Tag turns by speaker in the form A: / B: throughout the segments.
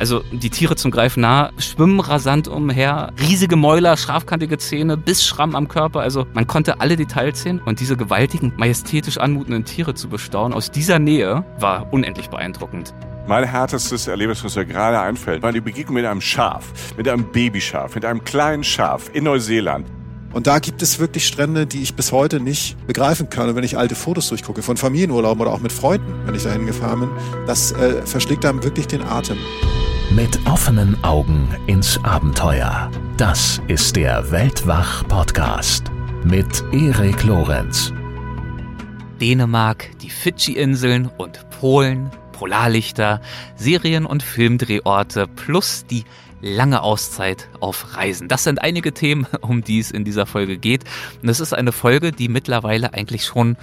A: Also die Tiere zum Greifen nah, schwimmen rasant umher, riesige Mäuler, scharfkantige Zähne, Bissschramm am Körper. Also man konnte alle Details sehen und diese gewaltigen, majestätisch anmutenden Tiere zu bestaunen aus dieser Nähe war unendlich beeindruckend.
B: Mein härtestes Erlebnis, was mir gerade einfällt, war die Begegnung mit einem Schaf, mit einem Babyschaf, mit einem kleinen Schaf in Neuseeland.
C: Und da gibt es wirklich Strände, die ich bis heute nicht begreifen kann. Und wenn ich alte Fotos durchgucke, von Familienurlauben oder auch mit Freunden, wenn ich dahin gefahren bin, das äh, verschlägt einem wirklich den Atem.
D: Mit offenen Augen ins Abenteuer. Das ist der Weltwach-Podcast mit Erik Lorenz.
A: Dänemark, die Fidschi-Inseln und Polen, Polarlichter, Serien- und Filmdrehorte plus die lange Auszeit auf Reisen. Das sind einige Themen, um die es in dieser Folge geht. Und es ist eine Folge, die mittlerweile eigentlich schon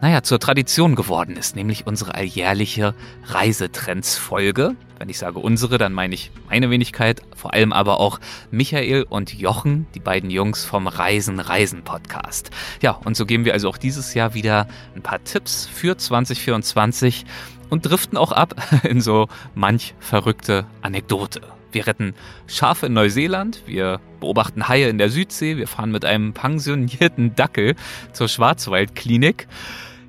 A: naja, zur Tradition geworden ist, nämlich unsere alljährliche Reisetrends-Folge. Wenn ich sage unsere, dann meine ich meine Wenigkeit, vor allem aber auch Michael und Jochen, die beiden Jungs vom Reisen Reisen Podcast. Ja, und so geben wir also auch dieses Jahr wieder ein paar Tipps für 2024 und driften auch ab in so manch verrückte Anekdote. Wir retten Schafe in Neuseeland, wir beobachten Haie in der Südsee, wir fahren mit einem pensionierten Dackel zur Schwarzwaldklinik.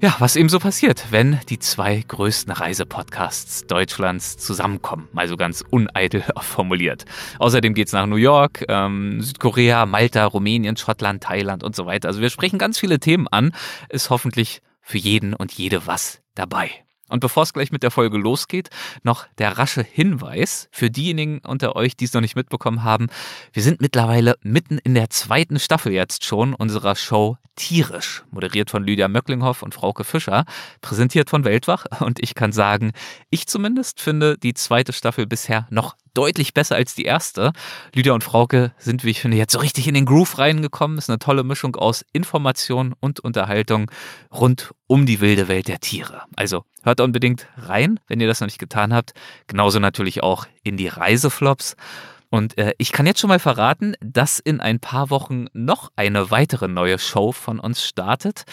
A: Ja, was eben so passiert, wenn die zwei größten Reisepodcasts Deutschlands zusammenkommen, mal so ganz uneitel formuliert. Außerdem geht's nach New York, ähm, Südkorea, Malta, Rumänien, Schottland, Thailand und so weiter. Also wir sprechen ganz viele Themen an, ist hoffentlich für jeden und jede was dabei. Und bevor es gleich mit der Folge losgeht, noch der rasche Hinweis für diejenigen unter euch, die es noch nicht mitbekommen haben. Wir sind mittlerweile mitten in der zweiten Staffel jetzt schon unserer Show Tierisch, moderiert von Lydia Möcklinghoff und Frauke Fischer, präsentiert von Weltwach. Und ich kann sagen, ich zumindest finde die zweite Staffel bisher noch deutlich besser als die erste. Lydia und Frauke sind, wie ich finde, jetzt so richtig in den Groove reingekommen. Ist eine tolle Mischung aus Information und Unterhaltung rund um die wilde Welt der Tiere. Also hört unbedingt rein, wenn ihr das noch nicht getan habt. Genauso natürlich auch in die Reiseflops. Und äh, ich kann jetzt schon mal verraten, dass in ein paar Wochen noch eine weitere neue Show von uns startet.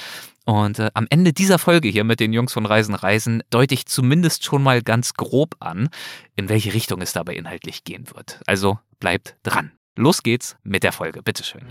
A: Und äh, am Ende dieser Folge hier mit den Jungs von Reisen Reisen deute ich zumindest schon mal ganz grob an, in welche Richtung es dabei inhaltlich gehen wird. Also bleibt dran. Los geht's mit der Folge. Bitteschön.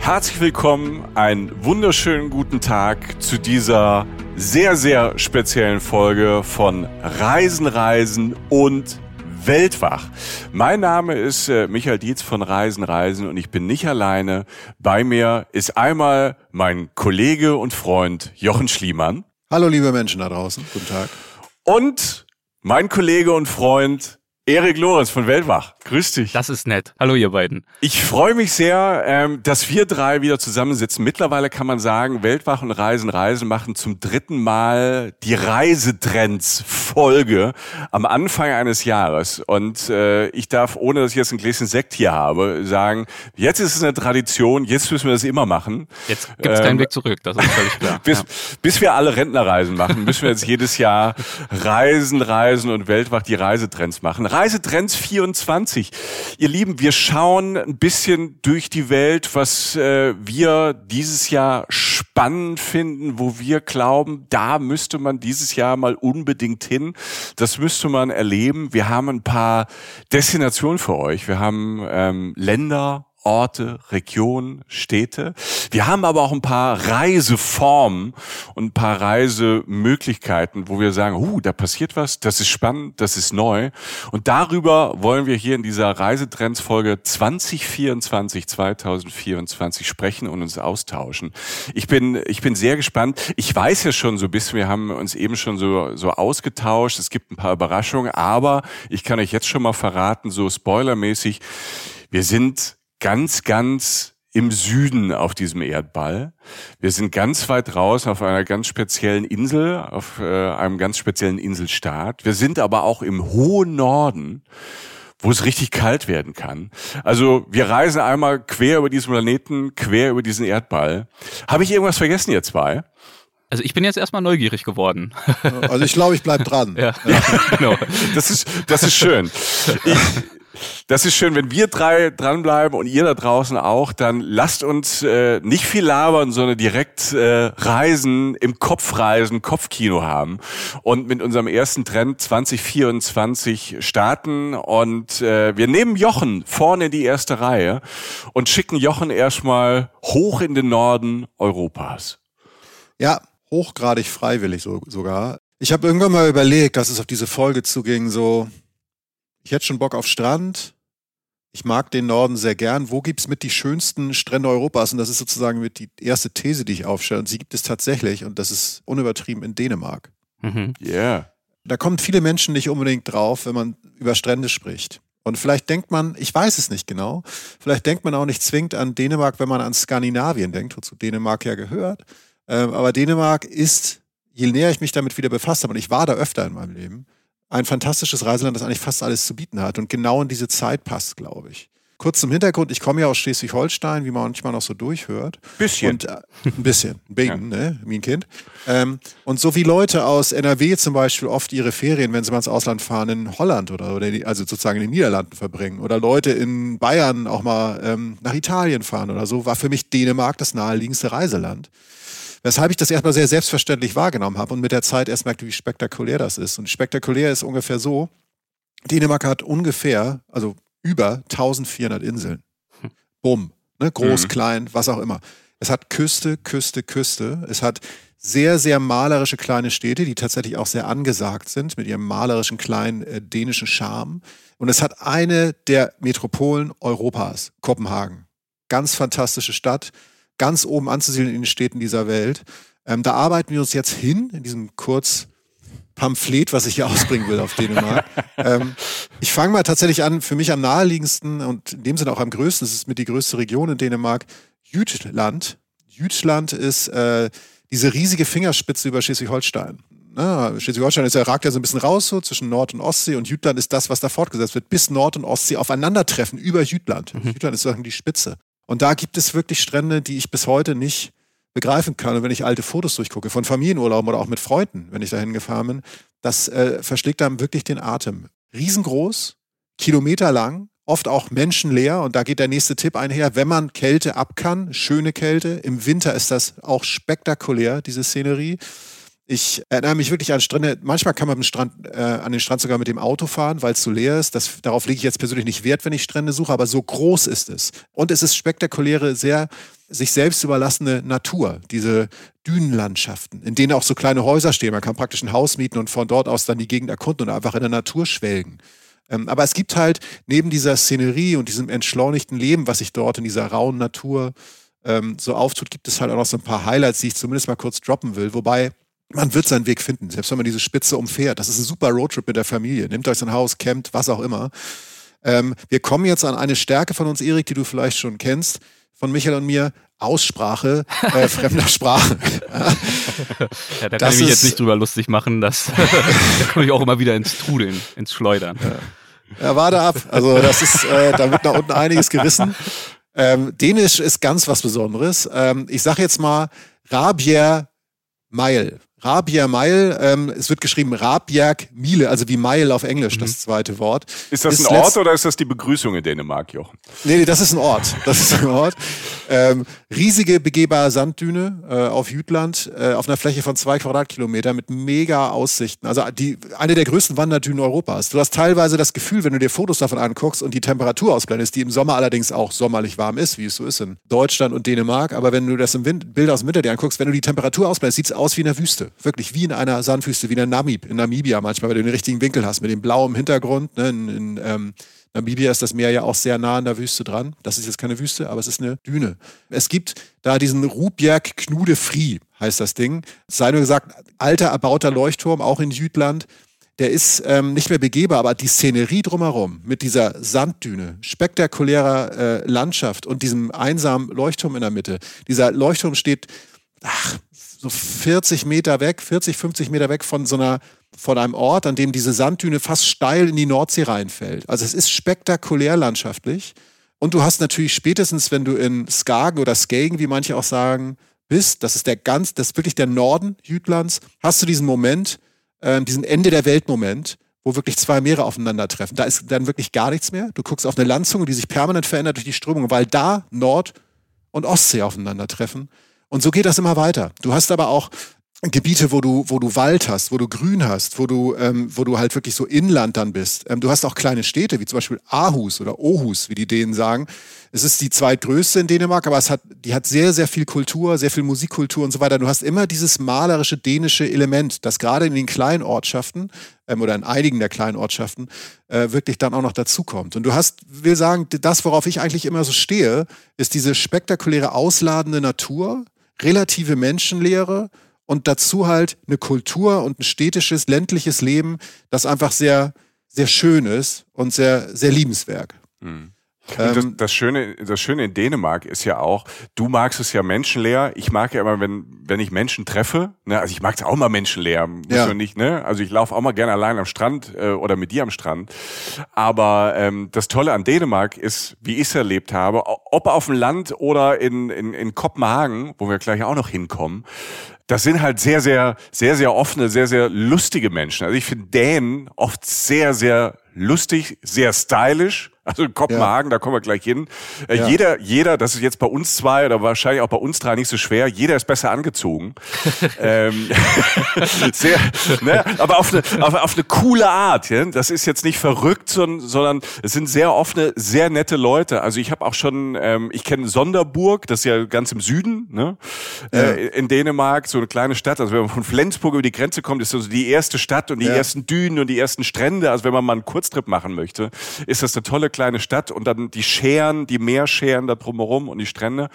B: Herzlich willkommen, einen wunderschönen guten Tag zu dieser sehr, sehr speziellen Folge von Reisen, Reisen und Weltwach. Mein Name ist äh, Michael Dietz von Reisen Reisen und ich bin nicht alleine. Bei mir ist einmal mein Kollege und Freund Jochen Schliemann.
C: Hallo liebe Menschen da draußen, guten Tag.
B: Und mein Kollege und Freund Erik Lorenz von Weltwach. Grüß dich.
A: Das ist nett. Hallo ihr beiden.
B: Ich freue mich sehr, ähm, dass wir drei wieder zusammensitzen. Mittlerweile kann man sagen, Weltwach und Reisen Reisen machen zum dritten Mal die Reisetrends-Folge am Anfang eines Jahres. Und äh, ich darf, ohne dass ich jetzt ein Gläschen Sekt hier habe, sagen, jetzt ist es eine Tradition, jetzt müssen wir das immer machen.
A: Jetzt gibt es ähm, keinen Weg zurück, das ist völlig klar.
B: bis, ja. bis wir alle Rentnerreisen machen, müssen wir jetzt jedes Jahr Reisen, Reisen und Weltwach die Reisetrends machen. Reisetrends 24. Ihr Lieben, wir schauen ein bisschen durch die Welt, was äh, wir dieses Jahr spannend finden, wo wir glauben, da müsste man dieses Jahr mal unbedingt hin. Das müsste man erleben. Wir haben ein paar Destinationen für euch. Wir haben ähm, Länder, Orte, Regionen, Städte. Wir haben aber auch ein paar Reiseformen und ein paar Reisemöglichkeiten, wo wir sagen, uh, da passiert was, das ist spannend, das ist neu. Und darüber wollen wir hier in dieser Reisetrends-Folge 2024, 2024 sprechen und uns austauschen. Ich bin, ich bin sehr gespannt. Ich weiß ja schon so ein bisschen, wir haben uns eben schon so, so ausgetauscht. Es gibt ein paar Überraschungen, aber ich kann euch jetzt schon mal verraten, so spoilermäßig, wir sind ganz, ganz im Süden auf diesem Erdball. Wir sind ganz weit raus auf einer ganz speziellen Insel, auf äh, einem ganz speziellen Inselstaat. Wir sind aber auch im hohen Norden, wo es richtig kalt werden kann. Also wir reisen einmal quer über diesen Planeten, quer über diesen Erdball. Habe ich irgendwas vergessen, ihr zwei?
A: Also ich bin jetzt erstmal neugierig geworden.
C: Also ich glaube, ich bleib dran.
B: ja, ja. genau. Das ist, das ist schön. Ich, Das ist schön, wenn wir drei dranbleiben und ihr da draußen auch, dann lasst uns äh, nicht viel labern, sondern direkt äh, reisen, im Kopf reisen, Kopfkino haben und mit unserem ersten Trend 2024 starten und äh, wir nehmen Jochen vorne in die erste Reihe und schicken Jochen erstmal hoch in den Norden Europas.
C: Ja, hochgradig freiwillig so, sogar. Ich habe irgendwann mal überlegt, dass es auf diese Folge zuging, so, ich hätte schon Bock auf Strand. Ich mag den Norden sehr gern. Wo gibt es mit die schönsten Strände Europas? Und das ist sozusagen mit die erste These, die ich aufstelle. Und sie gibt es tatsächlich, und das ist unübertrieben, in Dänemark.
B: Mhm. Yeah.
C: Da kommen viele Menschen nicht unbedingt drauf, wenn man über Strände spricht. Und vielleicht denkt man, ich weiß es nicht genau, vielleicht denkt man auch nicht zwingend an Dänemark, wenn man an Skandinavien denkt, wozu Dänemark ja gehört. Ähm, aber Dänemark ist, je näher ich mich damit wieder befasst habe, und ich war da öfter in meinem Leben, ein fantastisches Reiseland, das eigentlich fast alles zu bieten hat und genau in diese Zeit passt, glaube ich. Kurz zum Hintergrund, ich komme ja aus Schleswig-Holstein, wie man manchmal noch so durchhört.
B: Bisschen.
C: Und, äh, ein bisschen, ein bisschen, ja. ne, mein Kind. Ähm, und so wie Leute aus NRW zum Beispiel oft ihre Ferien, wenn sie mal ins Ausland fahren, in Holland oder, oder also sozusagen in den Niederlanden verbringen. Oder Leute in Bayern auch mal ähm, nach Italien fahren oder so, war für mich Dänemark das naheliegendste Reiseland. Weshalb ich das erstmal sehr selbstverständlich wahrgenommen habe und mit der Zeit erst merkte, wie spektakulär das ist. Und spektakulär ist ungefähr so, Dänemark hat ungefähr, also über 1400 Inseln. Hm. Bumm. Ne? Groß, mhm. klein, was auch immer. Es hat Küste, Küste, Küste. Es hat sehr, sehr malerische kleine Städte, die tatsächlich auch sehr angesagt sind mit ihrem malerischen kleinen äh, dänischen Charme. Und es hat eine der Metropolen Europas, Kopenhagen. Ganz fantastische Stadt ganz oben anzusiedeln in den Städten dieser Welt. Ähm, da arbeiten wir uns jetzt hin, in diesem Kurzpamphlet, was ich hier ausbringen will auf Dänemark. ähm, ich fange mal tatsächlich an, für mich am naheliegendsten und in dem Sinne auch am größten, es ist mit die größte Region in Dänemark, Jütland. Jütland ist äh, diese riesige Fingerspitze über Schleswig-Holstein. Ne? Schleswig-Holstein ist, ragt ja so ein bisschen raus, so zwischen Nord- und Ostsee und Jütland ist das, was da fortgesetzt wird, bis Nord- und Ostsee aufeinandertreffen über Jütland. Mhm. Jütland ist sozusagen die Spitze. Und da gibt es wirklich Strände, die ich bis heute nicht begreifen kann. Und wenn ich alte Fotos durchgucke, von Familienurlauben oder auch mit Freunden, wenn ich dahin gefahren bin, das äh, verschlägt einem wirklich den Atem. Riesengroß, kilometerlang, oft auch menschenleer. Und da geht der nächste Tipp einher, wenn man Kälte ab kann, schöne Kälte. Im Winter ist das auch spektakulär, diese Szenerie. Ich erinnere mich wirklich an Strände. Manchmal kann man Strand, äh, an den Strand sogar mit dem Auto fahren, weil es so leer ist. Das, darauf lege ich jetzt persönlich nicht Wert, wenn ich Strände suche, aber so groß ist es. Und es ist spektakuläre, sehr sich selbst überlassene Natur, diese Dünenlandschaften, in denen auch so kleine Häuser stehen. Man kann praktisch ein Haus mieten und von dort aus dann die Gegend erkunden und einfach in der Natur schwelgen. Ähm, aber es gibt halt neben dieser Szenerie und diesem entschleunigten Leben, was sich dort in dieser rauen Natur ähm, so auftut, gibt es halt auch noch so ein paar Highlights, die ich zumindest mal kurz droppen will. Wobei man wird seinen Weg finden, selbst wenn man diese Spitze umfährt. Das ist ein super Roadtrip mit der Familie. Nehmt euch ein Haus, campt, was auch immer. Ähm, wir kommen jetzt an eine Stärke von uns, Erik, die du vielleicht schon kennst, von Michael und mir. Aussprache äh, fremder Sprache.
A: ja, da kann ich mich jetzt nicht drüber lustig machen. dass da komme ich auch immer wieder ins Trudeln, ins Schleudern.
C: Ja, ja warte ab. Also das ist, äh, da wird nach unten einiges gerissen. Ähm, Dänisch ist ganz was Besonderes. Ähm, ich sage jetzt mal Rabier Mile. Rabier Mile, ähm, es wird geschrieben Rabjerg Mile, also wie Mile auf Englisch, mhm. das zweite Wort.
B: Ist das ist ein Ort oder ist das die Begrüßung in Dänemark, Jochen?
C: Nee, nee, das ist ein Ort. Das ist ein Ort. Ähm, riesige begehbare Sanddüne äh, auf Jütland, äh, auf einer Fläche von zwei Quadratkilometer mit mega Aussichten. Also die, eine der größten Wanderdünen Europas. Du hast teilweise das Gefühl, wenn du dir Fotos davon anguckst und die Temperatur ausblendest, die im Sommer allerdings auch sommerlich warm ist, wie es so ist in Deutschland und Dänemark, aber wenn du das im Wind, Bild aus dem Winter dir anguckst, wenn du die Temperatur ausblendest, sieht es aus wie in der Wüste wirklich wie in einer Sandwüste, wie in Namib, in Namibia manchmal, weil du den richtigen Winkel hast, mit dem blauen Hintergrund. Ne? In, in ähm, Namibia ist das Meer ja auch sehr nah an der Wüste dran. Das ist jetzt keine Wüste, aber es ist eine Düne. Es gibt da diesen Rubjerg Knude Fri, heißt das Ding. Sei nur gesagt, alter erbauter Leuchtturm, auch in Jütland. Der ist ähm, nicht mehr begehbar, aber die Szenerie drumherum mit dieser Sanddüne, spektakulärer äh, Landschaft und diesem einsamen Leuchtturm in der Mitte. Dieser Leuchtturm steht ach, so 40 Meter weg, 40, 50 Meter weg von so einer, von einem Ort, an dem diese Sanddüne fast steil in die Nordsee reinfällt. Also es ist spektakulär landschaftlich. Und du hast natürlich spätestens, wenn du in Skagen oder Skagen, wie manche auch sagen, bist, das ist der ganz, das ist wirklich der Norden Jütlands, hast du diesen Moment, äh, diesen Ende der Welt-Moment, wo wirklich zwei Meere aufeinandertreffen. Da ist dann wirklich gar nichts mehr. Du guckst auf eine Landzunge, die sich permanent verändert durch die Strömung, weil da Nord- und Ostsee aufeinandertreffen. Und so geht das immer weiter. Du hast aber auch Gebiete, wo du, wo du Wald hast, wo du Grün hast, wo du, ähm, wo du halt wirklich so Inland dann bist. Ähm, du hast auch kleine Städte, wie zum Beispiel Aarhus oder Aarhus, wie die Dänen sagen. Es ist die zweitgrößte in Dänemark, aber es hat, die hat sehr, sehr viel Kultur, sehr viel Musikkultur und so weiter. Du hast immer dieses malerische dänische Element, das gerade in den kleinen Ortschaften ähm, oder in einigen der kleinen Ortschaften äh, wirklich dann auch noch dazukommt. Und du hast, will sagen, das, worauf ich eigentlich immer so stehe, ist diese spektakuläre, ausladende Natur, relative Menschenlehre und dazu halt eine Kultur und ein städtisches, ländliches Leben, das einfach sehr, sehr schön ist und sehr, sehr liebenswert.
B: Mhm. Das, ähm, das, Schöne, das Schöne in Dänemark ist ja auch, du magst es ja menschenleer. Ich mag ja immer, wenn, wenn ich Menschen treffe, ne, also ich mag es auch mal menschenleer, ja. nicht, ne? Also ich laufe auch mal gerne allein am Strand äh, oder mit dir am Strand. Aber ähm, das Tolle an Dänemark ist, wie ich es erlebt habe, ob auf dem Land oder in, in, in Kopenhagen, wo wir gleich auch noch hinkommen, das sind halt sehr, sehr, sehr, sehr offene, sehr, sehr lustige Menschen. Also ich finde Dänen oft sehr, sehr lustig, sehr stylisch also in Kopenhagen, ja. da kommen wir gleich hin. Äh, ja. Jeder, jeder, das ist jetzt bei uns zwei oder wahrscheinlich auch bei uns drei nicht so schwer, jeder ist besser angezogen. ähm, sehr, ne? Aber auf eine, auf, auf eine coole Art. Ja? Das ist jetzt nicht verrückt, sondern, sondern es sind sehr offene, sehr nette Leute. Also ich habe auch schon, ähm, ich kenne Sonderburg, das ist ja ganz im Süden, ne? Äh, in Dänemark, so eine kleine Stadt. Also wenn man von Flensburg über die Grenze kommt, ist das so die erste Stadt und die ersten Dünen und die ersten Strände. Also wenn man mal einen Kurztrip machen möchte, ist das eine tolle kleine Stadt und dann die Scheren, die Meerscheren da drumherum und die Strände.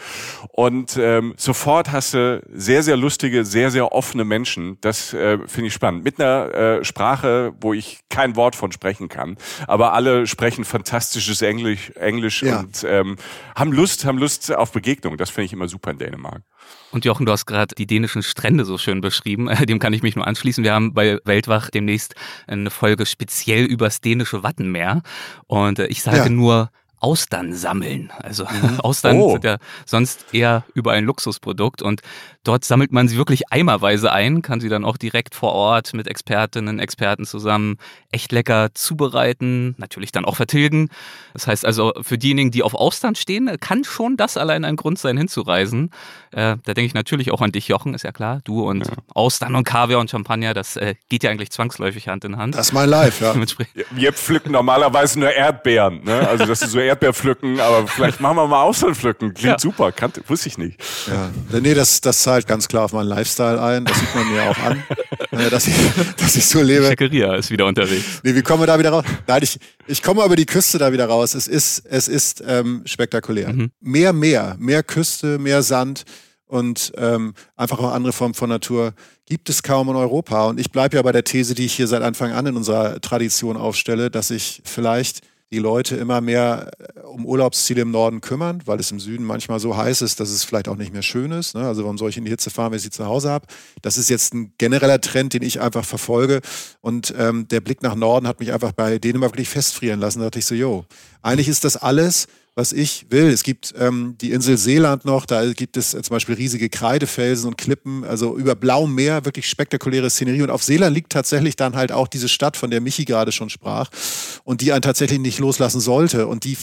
B: Und ähm, sofort hast du sehr, sehr lustige, sehr, sehr offene Menschen. Das äh, finde ich spannend. Mit einer äh, Sprache, wo ich kein Wort von sprechen kann. Aber alle sprechen fantastisches Englisch, Englisch ja. und ähm, haben Lust, haben Lust auf Begegnung. Das finde ich immer super in Dänemark.
A: Und Jochen, du hast gerade die dänischen Strände so schön beschrieben. Dem kann ich mich nur anschließen. Wir haben bei Weltwach demnächst eine Folge speziell übers dänische Wattenmeer. Und äh, ich sage ja. nur Austern sammeln. Also mhm. Austern oh. sind ja sonst eher über ein Luxusprodukt und dort sammelt man sie wirklich eimerweise ein, kann sie dann auch direkt vor Ort mit Expertinnen, Experten zusammen echt lecker zubereiten, natürlich dann auch vertilgen. Das heißt also für diejenigen, die auf Austern stehen, kann schon das allein ein Grund sein, hinzureisen. Äh, da denke ich natürlich auch an dich, Jochen, ist ja klar. Du und ja. Austern und Kaviar und Champagner, das äh, geht ja eigentlich zwangsläufig Hand in Hand.
C: Das ist mein Live, ja.
B: Wir pflücken normalerweise nur Erdbeeren, ne? Also das ist so Erdbeerpflücken, aber vielleicht machen wir mal Austernpflücken. Klingt ja. super, kannte, wusste ich nicht.
C: Ja, nee, das, das zahlt ganz klar auf meinen Lifestyle ein. Das sieht man mir auch an, äh, dass, ich, dass ich so lebe.
A: Schickeria ist wieder unterwegs.
C: Nee, wie kommen wir da wieder raus? Nein, ich, ich komme über die Küste da wieder raus. Es ist, es ist ähm, spektakulär. Mhm. Mehr Meer, mehr Küste, mehr Sand und ähm, einfach auch andere Formen von Natur gibt es kaum in Europa. Und ich bleibe ja bei der These, die ich hier seit Anfang an in unserer Tradition aufstelle, dass ich vielleicht die Leute immer mehr äh, um Urlaubsziele im Norden kümmern, weil es im Süden manchmal so heiß ist, dass es vielleicht auch nicht mehr schön ist. Ne? Also warum soll ich in die Hitze fahren, wenn ich sie zu Hause habe? Das ist jetzt ein genereller Trend, den ich einfach verfolge. Und ähm, der Blick nach Norden hat mich einfach bei Dänemark wirklich festfrieren lassen. Da dachte ich so, jo, eigentlich ist das alles was ich will. Es gibt ähm, die Insel Seeland noch, da gibt es äh, zum Beispiel riesige Kreidefelsen und Klippen, also über blauem Meer, wirklich spektakuläre Szenerie. Und auf Seeland liegt tatsächlich dann halt auch diese Stadt, von der Michi gerade schon sprach und die einen tatsächlich nicht loslassen sollte und die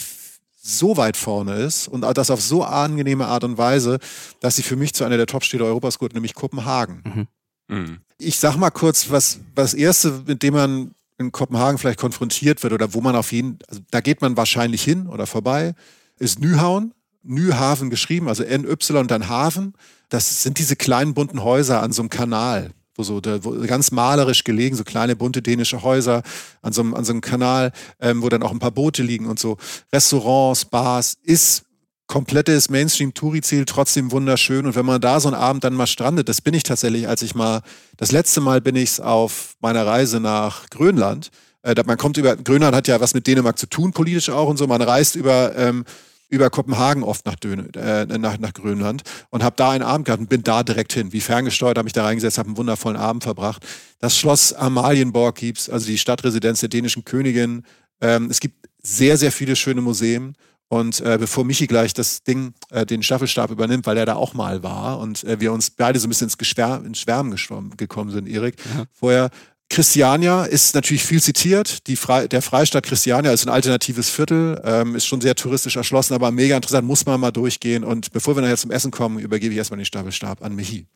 C: so weit vorne ist und das auf so angenehme Art und Weise, dass sie für mich zu einer der Top-Städte Europas gehört, nämlich Kopenhagen. Mhm. Mhm. Ich sag mal kurz, was, was Erste, mit dem man in Kopenhagen vielleicht konfrontiert wird oder wo man auf jeden, also da geht man wahrscheinlich hin oder vorbei, ist Nyhavn, Nyhaven geschrieben, also NY und dann Hafen. Das sind diese kleinen bunten Häuser an so einem Kanal, wo so wo ganz malerisch gelegen, so kleine bunte dänische Häuser an so einem, an so einem Kanal, ähm, wo dann auch ein paar Boote liegen und so. Restaurants, Bars, ist komplettes Mainstream-Touri-Ziel, trotzdem wunderschön. Und wenn man da so einen Abend dann mal strandet, das bin ich tatsächlich, als ich mal, das letzte Mal bin ich auf meiner Reise nach Grönland. Äh, man kommt über, Grönland hat ja was mit Dänemark zu tun, politisch auch und so. Man reist über, ähm, über Kopenhagen oft nach, Dön äh, nach, nach Grönland und habe da einen Abend gehabt und bin da direkt hin. Wie ferngesteuert, habe mich da reingesetzt, habe einen wundervollen Abend verbracht. Das Schloss Amalienborg gibt's, also die Stadtresidenz der dänischen Königin. Ähm, es gibt sehr, sehr viele schöne Museen und äh, bevor Michi gleich das Ding, äh, den Staffelstab übernimmt, weil er da auch mal war und äh, wir uns beide so ein bisschen ins, Geschwär ins Schwärmen gekommen sind, Erik, ja. vorher Christiania ist natürlich viel zitiert. Die Fre der Freistaat Christiania ist ein alternatives Viertel, ähm, ist schon sehr touristisch erschlossen, aber mega interessant, muss man mal durchgehen. Und bevor wir jetzt zum Essen kommen, übergebe ich erstmal den Stapelstab an Michi.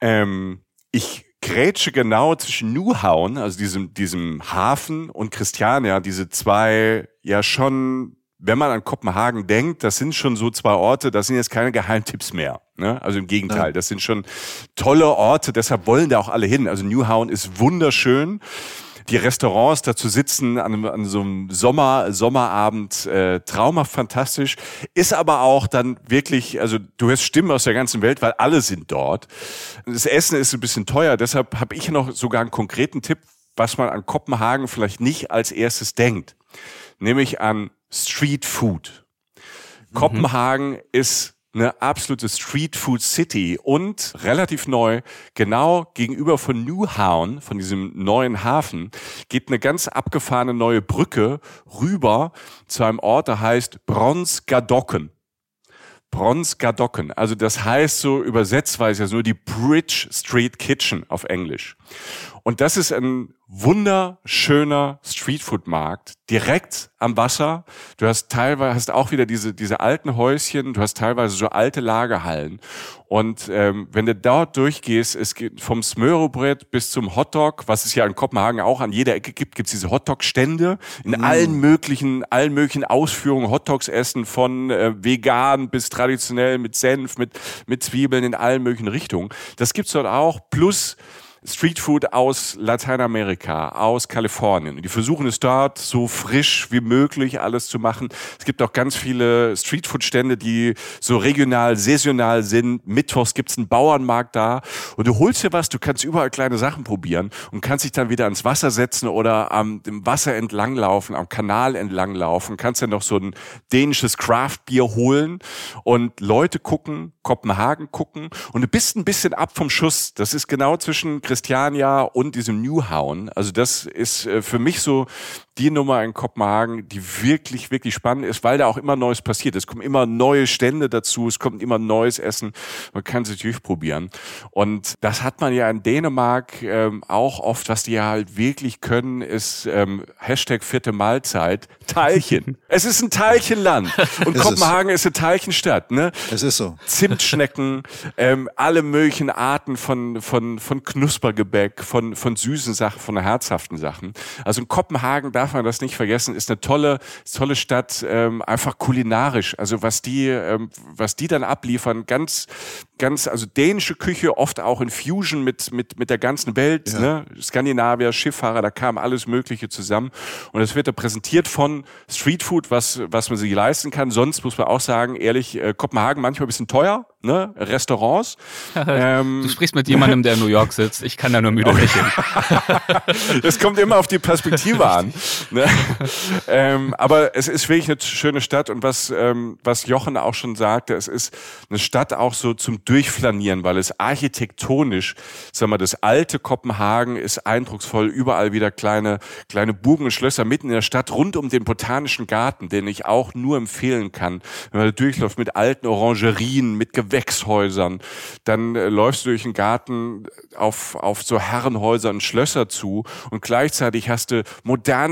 B: Ähm, ich grätsche genau zwischen Newhauen, also diesem, diesem Hafen und Christiania, diese zwei ja schon wenn man an Kopenhagen denkt, das sind schon so zwei Orte, das sind jetzt keine Geheimtipps mehr. Ne? Also im Gegenteil, das sind schon tolle Orte, deshalb wollen da auch alle hin. Also Newhauen ist wunderschön. Die Restaurants dazu sitzen an, an so einem Sommer, Sommerabend, äh, traumhaft fantastisch. Ist aber auch dann wirklich, also du hörst Stimmen aus der ganzen Welt, weil alle sind dort. Das Essen ist ein bisschen teuer, deshalb habe ich noch sogar einen konkreten Tipp, was man an Kopenhagen vielleicht nicht als erstes denkt. Nämlich an Street Food. Mhm. Kopenhagen ist eine absolute Street Food City und relativ neu, genau gegenüber von Newhaven, von diesem neuen Hafen, geht eine ganz abgefahrene neue Brücke rüber zu einem Ort, der heißt Bronsgadocken. Bronsgadocken. Also das heißt so übersetzt weiß ich ja nur die Bridge Street Kitchen auf Englisch. Und das ist ein wunderschöner Streetfood-Markt direkt am Wasser. Du hast teilweise hast auch wieder diese diese alten Häuschen. Du hast teilweise so alte Lagerhallen. Und ähm, wenn du dort durchgehst, es geht vom Smörebrett bis zum Hotdog, was es ja in Kopenhagen auch an jeder Ecke gibt, gibt's diese Hotdog-Stände in mm. allen möglichen allen möglichen Ausführungen. Hotdogs essen von äh, vegan bis traditionell mit Senf, mit mit Zwiebeln in allen möglichen Richtungen. Das gibt's dort auch. Plus Streetfood aus Lateinamerika, aus Kalifornien. Die versuchen es dort so frisch wie möglich alles zu machen. Es gibt auch ganz viele Streetfood-Stände, die so regional, saisonal sind. Mittwochs gibt's einen Bauernmarkt da und du holst dir was, du kannst überall kleine Sachen probieren und kannst dich dann wieder ans Wasser setzen oder am dem Wasser entlang laufen, am Kanal entlang laufen, kannst dann noch so ein dänisches Craft-Bier holen und Leute gucken, Kopenhagen gucken und du bist ein bisschen ab vom Schuss. Das ist genau zwischen Christiania und diesem Newhauen. Also das ist äh, für mich so die Nummer in Kopenhagen, die wirklich, wirklich spannend ist, weil da auch immer Neues passiert. Es kommen immer neue Stände dazu, es kommt immer neues Essen. Man kann sich durchprobieren. Und das hat man ja in Dänemark ähm, auch oft, was die ja halt wirklich können, ist ähm, Hashtag vierte Mahlzeit, Teilchen. es ist ein Teilchenland. Und es Kopenhagen ist, ist, eine Teilchenstadt. Ne?
C: Es ist so.
B: Zimtschnecken, ähm, alle möglichen Arten von, von, von Knuspergebäck, von, von süßen Sachen, von herzhaften Sachen. Also in Kopenhagen darf darf man das nicht vergessen, ist eine tolle, tolle Stadt, ähm, einfach kulinarisch. Also was die, ähm, was die dann abliefern, ganz, ganz, also dänische Küche, oft auch in Fusion mit, mit, mit der ganzen Welt, ja. ne? Skandinavier, Schifffahrer, da kam alles Mögliche zusammen. Und es wird da präsentiert von Streetfood, was, was man sich leisten kann. Sonst muss man auch sagen, ehrlich, äh, Kopenhagen manchmal ein bisschen teuer, ne? Restaurants.
A: ähm, du sprichst mit jemandem, der in New York sitzt. Ich kann da nur müde lächeln.
B: Es kommt immer auf die Perspektive an. Ne? ähm, aber es ist wirklich eine schöne Stadt und was, ähm, was Jochen auch schon sagte, es ist eine Stadt auch so zum Durchflanieren, weil es architektonisch, sag mal, das alte Kopenhagen ist eindrucksvoll, überall wieder kleine, kleine Burgen und Schlösser mitten in der Stadt, rund um den Botanischen Garten, den ich auch nur empfehlen kann, wenn man da durchläuft mit alten Orangerien, mit Gewächshäusern, dann äh, läufst du durch den Garten auf, auf so Herrenhäuser und Schlösser zu und gleichzeitig hast du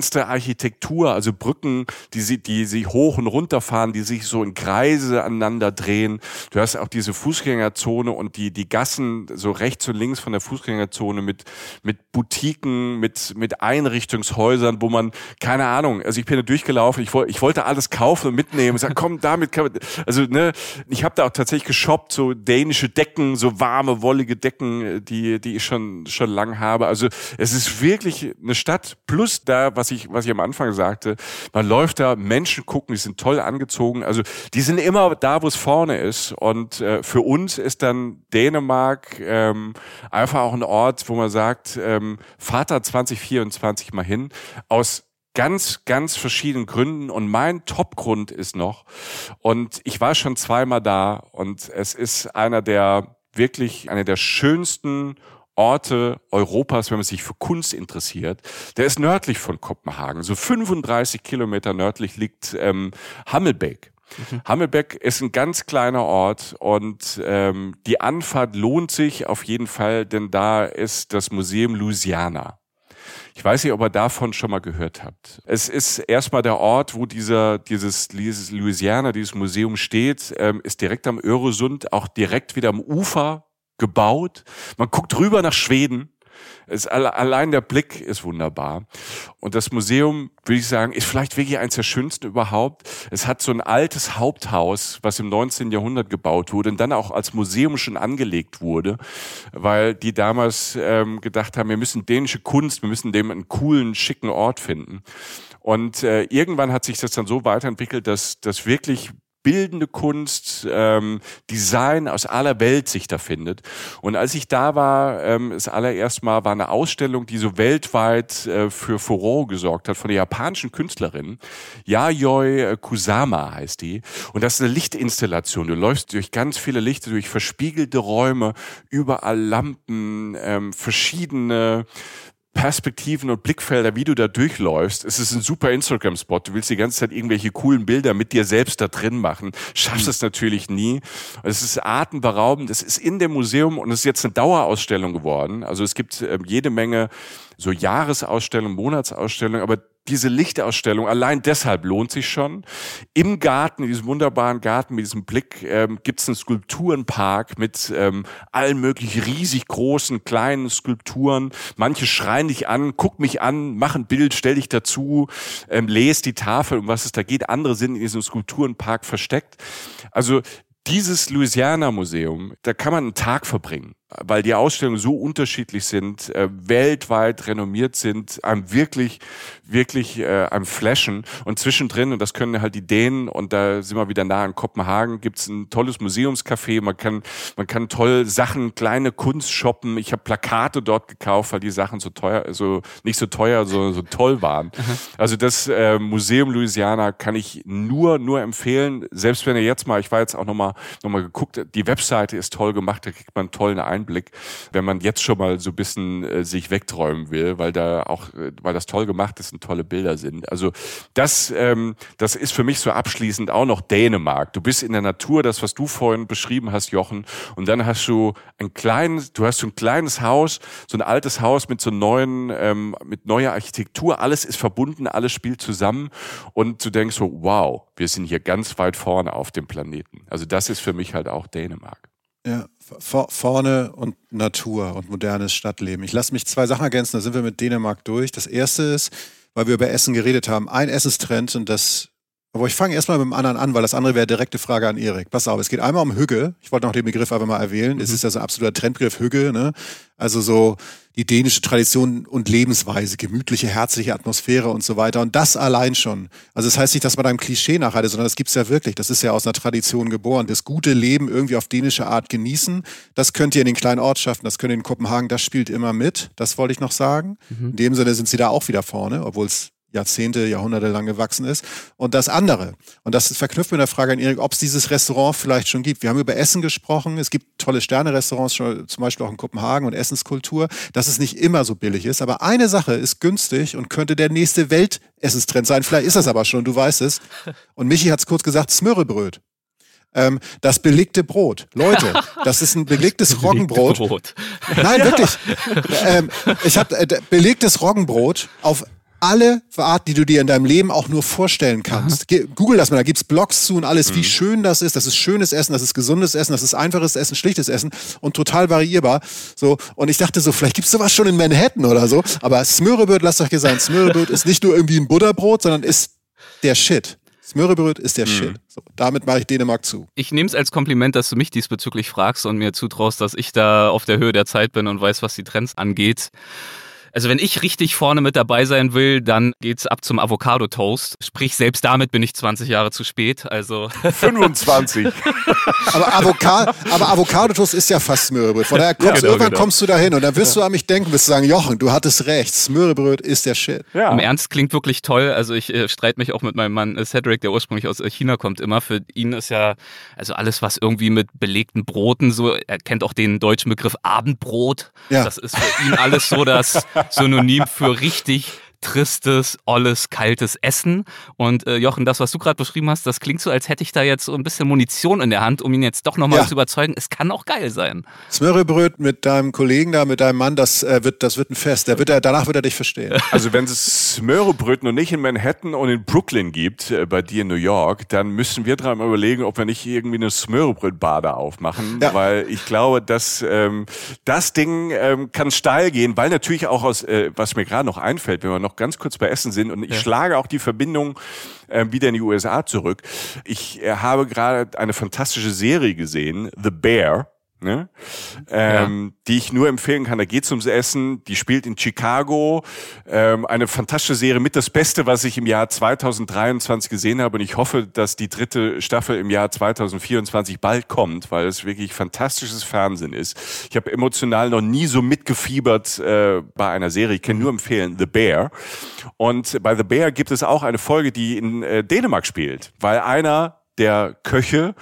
B: modernste Architektur, also Brücken, die sie, die sie hoch und runter fahren, die sich so in Kreise aneinander drehen. Du hast auch diese Fußgängerzone und die, die Gassen so rechts und links von der Fußgängerzone mit, mit Boutiquen, mit, mit Einrichtungshäusern, wo man, keine Ahnung, also ich bin da durchgelaufen, ich, wollte ich wollte alles kaufen und mitnehmen. Ich sag, komm, damit kann man, also ne, ich habe da auch tatsächlich geshoppt, so dänische Decken, so warme, wollige Decken, die, die ich schon, schon lang habe. Also es ist wirklich eine Stadt plus da, was ich, was ich am Anfang sagte, man läuft da, Menschen gucken, die sind toll angezogen. Also die sind immer da, wo es vorne ist. Und äh, für uns ist dann Dänemark ähm, einfach auch ein Ort, wo man sagt, ähm, Vater 2024 mal hin. Aus ganz, ganz verschiedenen Gründen. Und mein Top-Grund ist noch, und ich war schon zweimal da, und es ist einer der wirklich, einer der schönsten Orte Europas, wenn man sich für Kunst interessiert. Der ist nördlich von Kopenhagen. So 35 Kilometer nördlich liegt ähm, Hammelbeck. Mhm. Hammelbeck ist ein ganz kleiner Ort und ähm, die Anfahrt lohnt sich auf jeden Fall, denn da ist das Museum Louisiana. Ich weiß nicht, ob ihr davon schon mal gehört habt. Es ist erstmal der Ort, wo dieser, dieses, dieses Louisiana, dieses Museum steht, ähm, ist direkt am Öresund, auch direkt wieder am Ufer gebaut. Man guckt rüber nach Schweden es, allein der Blick ist wunderbar. Und das Museum, würde ich sagen, ist vielleicht wirklich eines der schönsten überhaupt. Es hat so ein altes Haupthaus, was im 19. Jahrhundert gebaut wurde und dann auch als Museum schon angelegt wurde, weil die damals ähm, gedacht haben, wir müssen dänische Kunst, wir müssen dem einen coolen, schicken Ort finden. Und äh, irgendwann hat sich das dann so weiterentwickelt, dass, dass wirklich bildende Kunst, ähm, Design aus aller Welt sich da findet. Und als ich da war, ähm, das allererste Mal war eine Ausstellung, die so weltweit äh, für Furore gesorgt hat von der japanischen Künstlerin. Yayoi Kusama heißt die. Und das ist eine Lichtinstallation. Du läufst durch ganz viele Lichter, durch verspiegelte Räume, überall Lampen, ähm, verschiedene Perspektiven und Blickfelder, wie du da durchläufst. Es ist ein super Instagram-Spot. Du willst die ganze Zeit irgendwelche coolen Bilder mit dir selbst da drin machen. Schaffst mhm. es natürlich nie. Es ist atemberaubend. Es ist in dem Museum und es ist jetzt eine Dauerausstellung geworden. Also es gibt äh, jede Menge so Jahresausstellungen, Monatsausstellungen, aber diese Lichtausstellung, allein deshalb lohnt sich schon. Im Garten, in diesem wunderbaren Garten mit diesem Blick, ähm, gibt es einen Skulpturenpark mit ähm, allen möglichen riesig großen, kleinen Skulpturen. Manche schreien dich an, guck mich an, mach ein Bild, stell dich dazu, ähm, lese die Tafel, um was es da geht. Andere sind in diesem Skulpturenpark versteckt. Also dieses Louisiana Museum, da kann man einen Tag verbringen weil die Ausstellungen so unterschiedlich sind, äh, weltweit renommiert sind, einem wirklich, wirklich äh, am Flashen. Und zwischendrin, und das können halt die Dänen, und da sind wir wieder nah an Kopenhagen, gibt's ein tolles Museumscafé, man kann, man kann toll Sachen, kleine Kunst shoppen. Ich habe Plakate dort gekauft, weil die Sachen so teuer, so nicht so teuer, so, so toll waren. Also das äh, Museum Louisiana kann ich nur, nur empfehlen, selbst wenn ihr jetzt mal, ich war jetzt auch nochmal noch mal geguckt, die Webseite ist toll gemacht, da kriegt man einen tollen Einblick Einblick, wenn man jetzt schon mal so ein bisschen äh, sich wegträumen will, weil da auch, äh, weil das toll gemacht ist und tolle Bilder sind. Also das, ähm, das ist für mich so abschließend auch noch Dänemark. Du bist in der Natur, das, was du vorhin beschrieben hast, Jochen, und dann hast du ein kleines, du hast so ein kleines Haus, so ein altes Haus mit so neuen, ähm, mit neuer Architektur, alles ist verbunden, alles spielt zusammen und du denkst so, wow, wir sind hier ganz weit vorne auf dem Planeten. Also das ist für mich halt auch Dänemark.
C: Ja, vorne und Natur und modernes Stadtleben. Ich lasse mich zwei Sachen ergänzen, da sind wir mit Dänemark durch. Das erste ist, weil wir über Essen geredet haben, ein Essenstrend und das aber ich fange erstmal mit dem anderen an, weil das andere wäre direkte Frage an Erik. Pass auf, es geht einmal um Hügge. Ich wollte noch den Begriff einfach mal erwähnen. Mhm. Es ist ja so ein absoluter Trendbegriff Hügge. Ne? Also so die dänische Tradition und Lebensweise, gemütliche, herzliche Atmosphäre und so weiter. Und das allein schon. Also das heißt nicht, dass man da einem Klischee nachhaltet, sondern das gibt's ja wirklich. Das ist ja aus einer Tradition geboren. Das gute Leben irgendwie auf dänische Art genießen, das könnt ihr in den kleinen Ortschaften, das könnt ihr in Kopenhagen, das spielt immer mit. Das wollte ich noch sagen. Mhm. In dem Sinne sind sie da auch wieder vorne, obwohl es Jahrzehnte, Jahrhunderte lang gewachsen ist. Und das andere, und das ist verknüpft mit der Frage an Erik, ob es dieses Restaurant vielleicht schon gibt. Wir haben über Essen gesprochen. Es gibt tolle Sterne-Restaurants, zum Beispiel auch in Kopenhagen und Essenskultur, dass es nicht immer so billig ist. Aber eine Sache ist günstig und könnte der nächste Weltessenstrend sein. Vielleicht ist das aber schon, du weißt es. Und Michi hat es kurz gesagt, Smörrebröt ähm, das belegte Brot. Leute, das ist ein belegtes Roggenbrot. Brot. Nein, wirklich. Ähm, ich habe äh, belegtes Roggenbrot auf alle Arten, die du dir in deinem Leben auch nur vorstellen kannst. Aha. Google das mal, da gibt's Blogs zu und alles, mhm. wie schön das ist. Das ist schönes Essen, das ist gesundes Essen, das ist einfaches Essen, schlichtes Essen und total variierbar. So, und ich dachte so, vielleicht gibt's sowas schon in Manhattan oder so. Aber Smörebröt, lasst euch gesagt, Smörebröt ist nicht nur irgendwie ein Butterbrot, sondern ist der Shit. Smörebröt ist der mhm. Shit. So, damit mache ich Dänemark zu.
A: Ich nehme es als Kompliment, dass du mich diesbezüglich fragst und mir zutraust, dass ich da auf der Höhe der Zeit bin und weiß, was die Trends angeht. Also wenn ich richtig vorne mit dabei sein will, dann geht's ab zum Avocado Toast. Sprich, selbst damit bin ich 20 Jahre zu spät. Also
B: 25.
C: aber, Avocado, aber Avocado Toast ist ja fast Smörrebröt. Von daher kommst, ja, genau, irgendwann genau. kommst du dahin und dann wirst ja. du an mich denken, wirst du sagen, Jochen, du hattest recht, Smörrebröt ist der Shit.
A: Ja. Im Ernst klingt wirklich toll. Also ich äh, streite mich auch mit meinem Mann äh, Cedric, der ursprünglich aus äh, China kommt, immer. Für ihn ist ja also alles, was irgendwie mit belegten Broten so, er kennt auch den deutschen Begriff Abendbrot. Ja. Das ist für ihn alles so das Synonym für richtig tristes, olles, kaltes Essen. Und äh, Jochen, das, was du gerade beschrieben hast, das klingt so, als hätte ich da jetzt so ein bisschen Munition in der Hand, um ihn jetzt doch nochmal
C: Ja.
A: zu überzeugen. Es kann auch geil sein.
C: Smörrebröt mit deinem Kollegen da, mit deinem Mann, das, äh, wird, das wird ein Fest. Der wird, er- danach wird er dich verstehen.
B: Also wenn es Smörrebröt noch nicht in Manhattan und in Brooklyn gibt, äh, bei dir in New York, dann müssen wir dran mal überlegen, ob wir nicht irgendwie eine Smörrebrötbar da aufmachen,
C: Ja.
B: weil ich glaube, dass ähm, das Ding ähm, kann steil gehen, weil natürlich auch aus, äh, was mir gerade noch einfällt, wenn wir noch ganz kurz bei Essen sind und ich schlage auch die Verbindung äh, wieder in die USA zurück. Ich äh, habe gerade eine fantastische Serie gesehen, The Bear. Ne? Ähm, die ich nur empfehlen kann. Da geht's ums Essen. Die spielt in Chicago. Ähm, eine fantastische Serie mit das Beste, was ich im Jahr 2023 gesehen habe. Und ich hoffe, dass die dritte Staffel im Jahr 2024 bald kommt, weil es wirklich fantastisches Fernsehen ist. Ich habe emotional noch nie so mitgefiebert äh, bei einer Serie. Ich kann nur empfehlen, The Bear. Und bei The Bear gibt es auch eine Folge, die in äh, Dänemark spielt, weil einer der Köche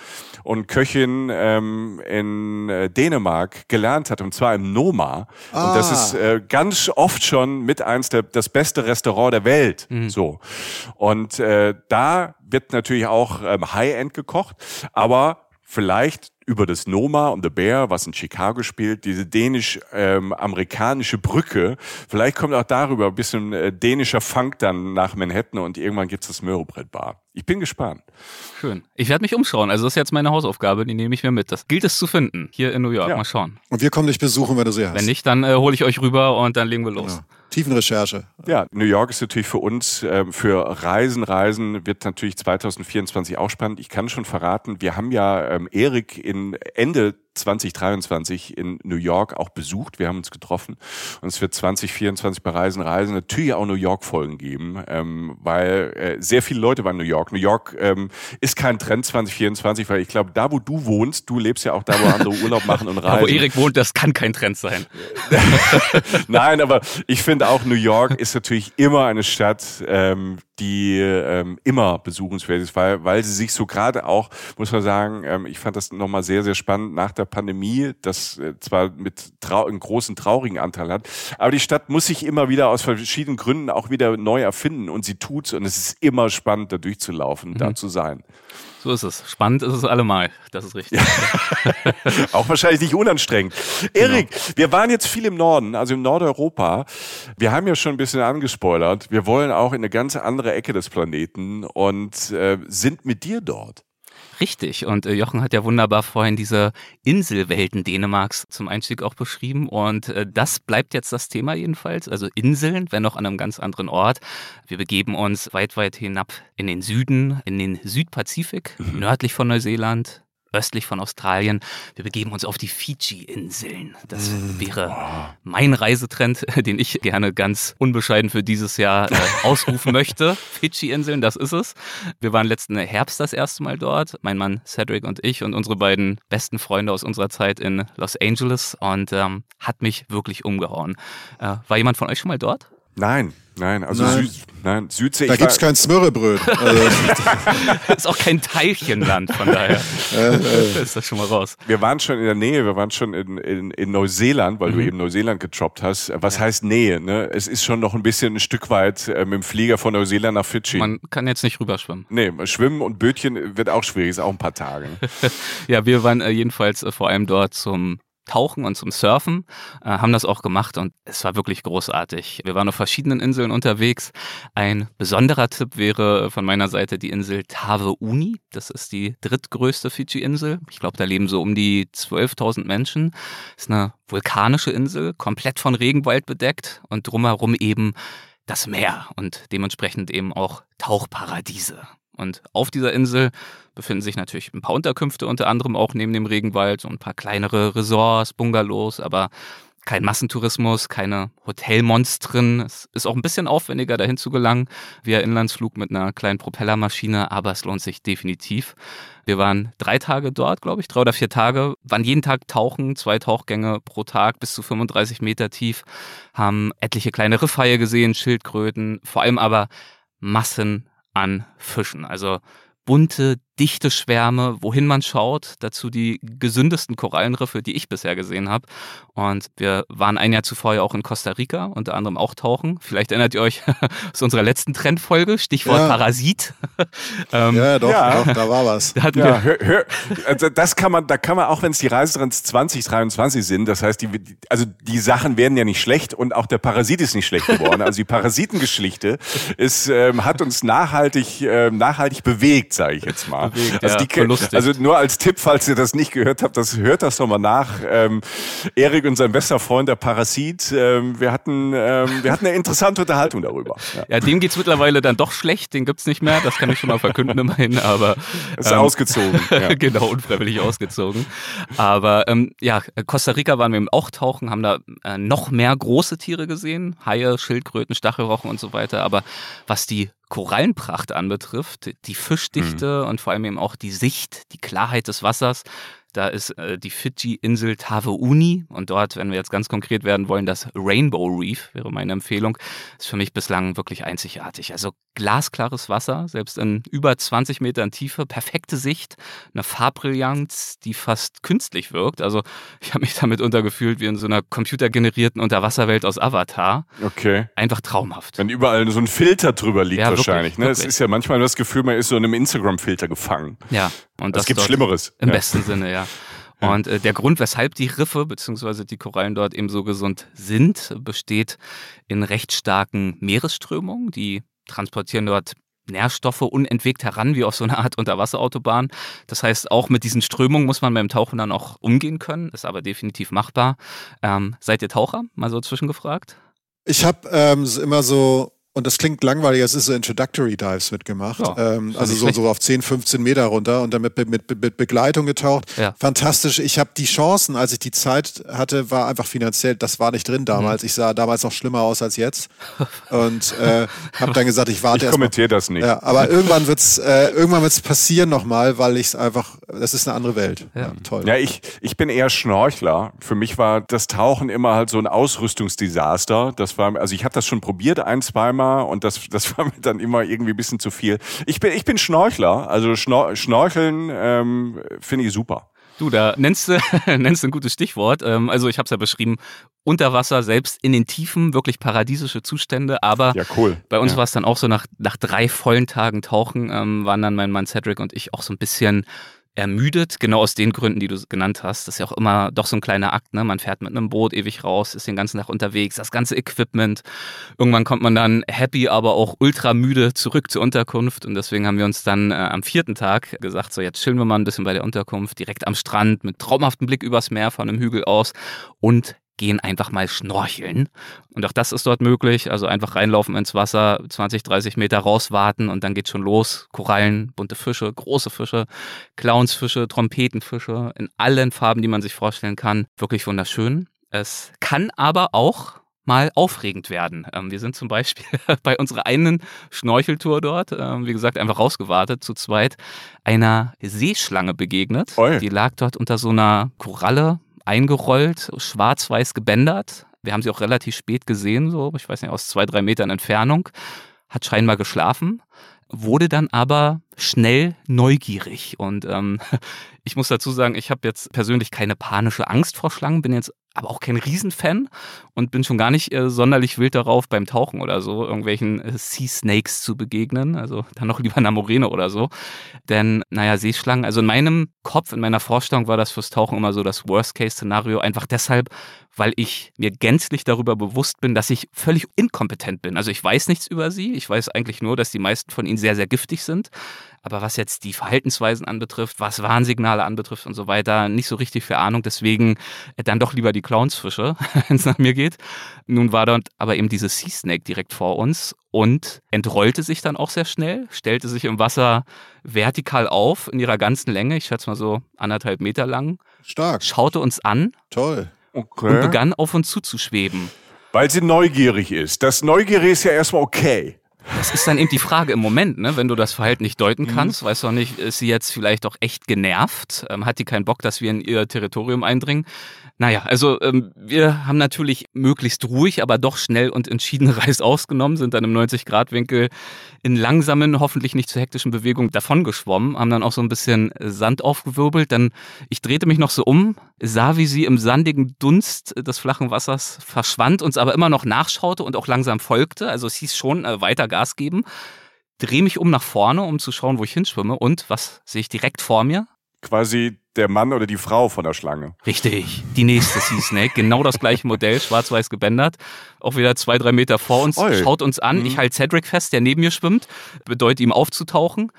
B: und Köchin ähm, in äh, Dänemark gelernt hat, und zwar im Noma. Und das
C: Ah.
B: ist äh, ganz oft schon mit eins der das beste Restaurant der Welt. So. Und äh, da wird natürlich auch ähm, High-End gekocht, aber vielleicht über das Noma und The Bear, was in Chicago spielt, diese dänisch-amerikanische Brücke. Vielleicht kommt auch darüber ein bisschen äh, dänischer Funk dann nach Manhattan und irgendwann gibt's das Möhrebrettbar. Ich bin gespannt.
A: Schön. Ich werde mich umschauen. Also das ist jetzt meine Hausaufgabe, die nehme ich mir mit. Das gilt es zu finden hier in New York.
B: Ja.
A: Mal schauen.
C: Und wir kommen dich besuchen, wenn du sie hast.
A: Wenn nicht, dann äh, hole ich euch rüber und dann legen wir los.
C: Ja. Tiefenrecherche.
B: Ja, New York ist natürlich für uns, ähm, für Reisen, Reisen wird natürlich 2024 auch spannend. Ich kann schon verraten, wir haben ja ähm, Erik in Ende 2023 in New York auch besucht. Wir haben uns getroffen und es wird 2024 bei Reisen, Reisen natürlich auch New York-Folgen geben, ähm, weil äh, sehr viele Leute waren in New York. New York ähm, ist kein Trend 2024, weil ich glaube, da wo du wohnst, du lebst ja auch da, wo andere Urlaub machen und reisen.
A: Da, wo Erik wohnt, das kann kein Trend sein.
B: Nein, aber ich finde auch New York ist natürlich immer eine Stadt, ähm, die ähm, immer besuchenswert ist, weil, weil sie sich so gerade auch, muss man sagen, ähm, ich fand das nochmal sehr, sehr spannend nach der Pandemie, das äh, zwar mit trau einen großen traurigen Anteil hat, aber die Stadt muss sich immer wieder aus verschiedenen Gründen auch wieder neu erfinden und sie tut's und es ist immer spannend, da durchzulaufen, da zu sein.
A: So ist es. Spannend ist es allemal. Das ist richtig.
B: Auch wahrscheinlich nicht unanstrengend. Erik, wir waren jetzt viel im Norden, also im Nordeuropa. Wir haben ja schon ein bisschen angespoilert. Wir wollen auch in eine ganz andere Ecke des Planeten und äh, sind mit dir dort.
A: Richtig. Und äh, Jochen hat ja wunderbar vorhin diese Inselwelten Dänemarks zum Einstieg auch beschrieben. Und äh, das bleibt jetzt das Thema jedenfalls. Also Inseln, wenn auch an einem ganz anderen Ort. Wir begeben uns weit, weit hinab in den Süden, in den Südpazifik, nördlich von Neuseeland. Östlich von Australien. Wir begeben uns auf die Fidschi-Inseln. Das wäre mein Reisetrend, den ich gerne ganz unbescheiden für dieses Jahr äh, ausrufen möchte. Fidschi-Inseln, das ist es. Wir waren letzten Herbst das erste Mal dort. Mein Mann Cedric und ich und unsere beiden besten Freunde aus unserer Zeit in Los Angeles und ähm, hat mich wirklich umgehauen. Äh, war jemand von euch schon mal dort?
B: Nein, nein, also
C: Nein.
B: Süd, nein, Südsee.
C: Da gibt's
B: war-
C: kein Smörrebröt. Also,
A: ist auch kein Teilchenland, von daher ist das schon mal raus.
B: wir waren schon in der Nähe, wir waren schon in, in, in Neuseeland, weil du eben Neuseeland getroppt hast. Was heißt Nähe? Ne? Es ist schon noch ein bisschen ein Stück weit äh, mit dem Flieger von Neuseeland nach Fidschi.
A: Man kann jetzt nicht rüberschwimmen.
B: Nee, Schwimmen und Bötchen wird auch schwierig, ist auch ein paar Tage. ne?
A: Ja, wir waren äh, jedenfalls äh, vor allem dort zum Tauchen und zum Surfen, äh, haben das auch gemacht und es war wirklich großartig. Wir waren auf verschiedenen Inseln unterwegs. Ein besonderer Tipp wäre von meiner Seite die Insel Tave Uni. Das ist die drittgrößte Fidschi-Insel. Ich glaube, da leben so um die 12.000 Menschen. ist eine vulkanische Insel, komplett von Regenwald bedeckt und drumherum eben das Meer und dementsprechend eben auch Tauchparadiese. Und auf dieser Insel befinden sich natürlich ein paar Unterkünfte, unter anderem auch neben dem Regenwald, so ein paar kleinere Resorts, Bungalows, aber kein Massentourismus, keine Hotelmonstren. Es ist auch ein bisschen aufwendiger, dahin zu gelangen, via Inlandsflug mit einer kleinen Propellermaschine, aber es lohnt sich definitiv. Wir waren drei Tage dort, glaube ich, drei oder vier Tage, waren jeden Tag tauchen, zwei Tauchgänge pro Tag bis zu 35 Meter tief, haben etliche kleine Riffhaie gesehen, Schildkröten, vor allem aber Massen an Fischen. Also bunte, dichte Schwärme, wohin man schaut, dazu die gesündesten Korallenriffe, die ich bisher gesehen habe. Und wir waren ein Jahr zuvor ja auch in Costa Rica, unter anderem auch tauchen. Vielleicht erinnert ihr euch aus unserer letzten Trendfolge, Stichwort
C: Ja.
A: Parasit. ähm,
C: Ja, doch,
B: Ja.
C: doch, da war was.
A: da hatten
B: Ja,
A: wir,
B: hör, hör, also das kann man, da kann man auch, wenn es die Reisetrends 2023 sind, das heißt, die, also die Sachen werden ja nicht schlecht und auch der Parasit ist nicht schlecht geworden. Also die Parasitengeschichte ist, ähm, hat uns nachhaltig, ähm, nachhaltig bewegt, sage ich jetzt mal.
A: Bewegt,
B: also,
A: ja,
B: die, also nur als Tipp, falls ihr das nicht gehört habt, das hört das doch mal nach. Ähm, Erik und sein bester Freund, der Parasit, ähm, wir hatten, ähm, wir hatten eine interessante Unterhaltung darüber. Ja.
A: ja, dem geht's mittlerweile dann doch schlecht, den gibt's nicht mehr, das kann ich schon mal verkünden immerhin, aber
B: Ist
A: ähm,
B: ausgezogen. Ja.
A: genau, unfreiwillig ausgezogen. Aber ähm, ja, Costa Rica waren wir eben auch tauchen, haben da äh, noch mehr große Tiere gesehen, Haie, Schildkröten, Stachelrochen und so weiter. Aber was die Korallenpracht anbetrifft, die Fischdichte und vor allem eben auch die Sicht, die Klarheit des Wassers, da ist äh, die Fidschi-Insel Taveuni und dort, wenn wir jetzt ganz konkret werden wollen, das Rainbow Reef wäre meine Empfehlung, ist für mich bislang wirklich einzigartig. Also glasklares Wasser, selbst in über 20 Metern Tiefe, perfekte Sicht, eine Farbbrillanz, die fast künstlich wirkt. Also ich habe mich damit untergefühlt wie in so einer computergenerierten Unterwasserwelt aus Avatar.
B: Okay.
A: Einfach traumhaft.
B: Wenn überall so ein Filter drüber liegt
A: Ja, wirklich,
B: wahrscheinlich. Ne? Es
A: wirklich.
B: ist ja manchmal das Gefühl, man ist so in einem Instagram-Filter gefangen.
A: Ja, und
B: Es
A: das
B: gibt Schlimmeres.
A: Im
B: ja.
A: besten Sinne, ja. Und äh, der Grund, weshalb die Riffe bzw. die Korallen dort eben so gesund sind, besteht in recht starken Meeresströmungen. Die transportieren dort Nährstoffe unentwegt heran, wie auf so einer Art Unterwasserautobahn. Das heißt, auch mit diesen Strömungen muss man beim Tauchen dann auch umgehen können, ist aber definitiv machbar. Ähm, seid ihr Taucher? Mal so zwischengefragt.
C: Ich habe ähm, immer so, und das klingt langweilig, es ist so Introductory Dives mitgemacht.
A: Ja,
C: ähm, also so, so auf 10, 15 Meter runter und dann mit, mit, mit, Begleitung getaucht.
A: Ja.
C: Fantastisch. Ich habe die Chancen, als ich die Zeit hatte, war einfach finanziell, das war nicht drin damals.
A: Mhm.
C: Ich sah damals noch schlimmer aus als jetzt. Und äh, habe dann gesagt, ich warte
B: Ich kommentiere das nicht.
C: Ja, aber irgendwann wird's, äh, irgendwann wird's passieren nochmal, weil ich es einfach, das ist eine andere Welt. Ja, toll.
B: Ja, ich, ich bin eher Schnorchler. Für mich war das Tauchen immer halt so ein Ausrüstungsdesaster. Das war, also ich habe das schon probiert ein, zweimal und das, das war mir dann immer irgendwie ein bisschen zu viel. Ich bin, ich bin Schnorchler. Also Schnor Schnorcheln ähm, finde ich super.
A: Du, da nennst du, nennst ein gutes Stichwort. Ähm, also ich habe es ja beschrieben, unter Wasser, selbst in den Tiefen, wirklich paradiesische Zustände. Aber
B: Ja, cool.
A: bei uns
B: ja.
A: war es dann auch so, nach, nach drei vollen Tagen Tauchen ähm, waren dann mein Mann Cedric und ich auch so ein bisschen ermüdet, genau aus den Gründen, die du genannt hast. Das ist ja auch immer doch so ein kleiner Akt, ne? Man fährt mit einem Boot ewig raus, ist den ganzen Tag unterwegs, das ganze Equipment. Irgendwann kommt man dann happy, aber auch ultra müde zurück zur Unterkunft und deswegen haben wir uns dann äh, am vierten Tag gesagt, so jetzt chillen wir mal ein bisschen bei der Unterkunft, direkt am Strand mit traumhaftem Blick übers Meer von einem Hügel aus und gehen einfach mal schnorcheln. Und auch das ist dort möglich. Also einfach reinlaufen ins Wasser, 20, 30 Meter rauswarten und dann geht's schon los. Korallen, bunte Fische, große Fische, Clownsfische, Trompetenfische in allen Farben, die man sich vorstellen kann. Wirklich wunderschön. Es kann aber auch mal aufregend werden. Ähm, wir sind zum Beispiel bei unserer einen Schnorcheltour dort, ähm, wie gesagt, einfach rausgewartet, zu zweit, einer Seeschlange begegnet.
B: Oi.
A: Die lag dort unter so einer Koralle eingerollt, schwarz-weiß gebändert. Wir haben sie auch relativ spät gesehen, so, ich weiß nicht, aus zwei, drei Metern Entfernung. Hat scheinbar geschlafen, wurde dann aber schnell neugierig. Und ähm, ich muss dazu sagen, ich habe jetzt persönlich keine panische Angst vor Schlangen, bin jetzt aber auch kein Riesenfan und bin schon gar nicht äh, sonderlich wild darauf, beim Tauchen oder so irgendwelchen äh, Sea Snakes zu begegnen. Also dann noch lieber einer Morene oder so. Denn, naja, Seeschlangen, also in meinem Kopf, in meiner Vorstellung war das fürs Tauchen immer so das Worst-Case-Szenario, einfach deshalb, weil ich mir gänzlich darüber bewusst bin, dass ich völlig inkompetent bin. Also ich weiß nichts über sie. Ich weiß eigentlich nur, dass die meisten von ihnen sehr, sehr giftig sind. Aber was jetzt die Verhaltensweisen anbetrifft, was Warnsignale anbetrifft und so weiter, nicht so richtig viel Ahnung. Deswegen äh, dann doch lieber die Clownsfische, wenn es nach mir geht. Nun war dort aber eben diese Sea Snake direkt vor uns und entrollte sich dann auch sehr schnell, stellte sich im Wasser vertikal auf in ihrer ganzen Länge, ich schätze mal so anderthalb Meter lang,
C: Stark,
A: schaute uns an
C: toll.
A: und
B: Okay.
A: begann auf uns zuzuschweben.
B: Weil sie neugierig ist. Das Neugierige ist ja erstmal okay.
A: Das ist dann eben die Frage im Moment, ne? wenn du das Verhalten nicht deuten
B: Mhm.
A: kannst, weißt du auch nicht, ist sie jetzt vielleicht auch echt genervt? Ähm, hat die keinen Bock, dass wir in ihr Territorium eindringen? Naja, also ähm, wir haben natürlich möglichst ruhig, aber doch schnell und entschieden Reis ausgenommen, sind dann im 90-Grad-Winkel in langsamen, hoffentlich nicht zu hektischen Bewegungen davongeschwommen, haben dann auch so ein bisschen Sand aufgewirbelt. Dann, ich drehte mich noch so um, sah, wie sie im sandigen Dunst des flachen Wassers verschwand, uns aber immer noch nachschaute und auch langsam folgte. Also es hieß schon, äh, weiter Gas geben. Dreh mich um nach vorne, um zu schauen, wo ich hinschwimme. Und was sehe ich direkt vor mir?
B: Quasi der Mann oder die Frau von der Schlange.
A: Richtig, die nächste Sea Snake, genau das gleiche Modell, schwarz-weiß gebändert, auch wieder zwei, drei Meter vor uns,
B: Oi.
A: schaut uns an.
B: Mhm.
A: Ich halte Cedric fest, der neben mir schwimmt, bedeutet ihm aufzutauchen.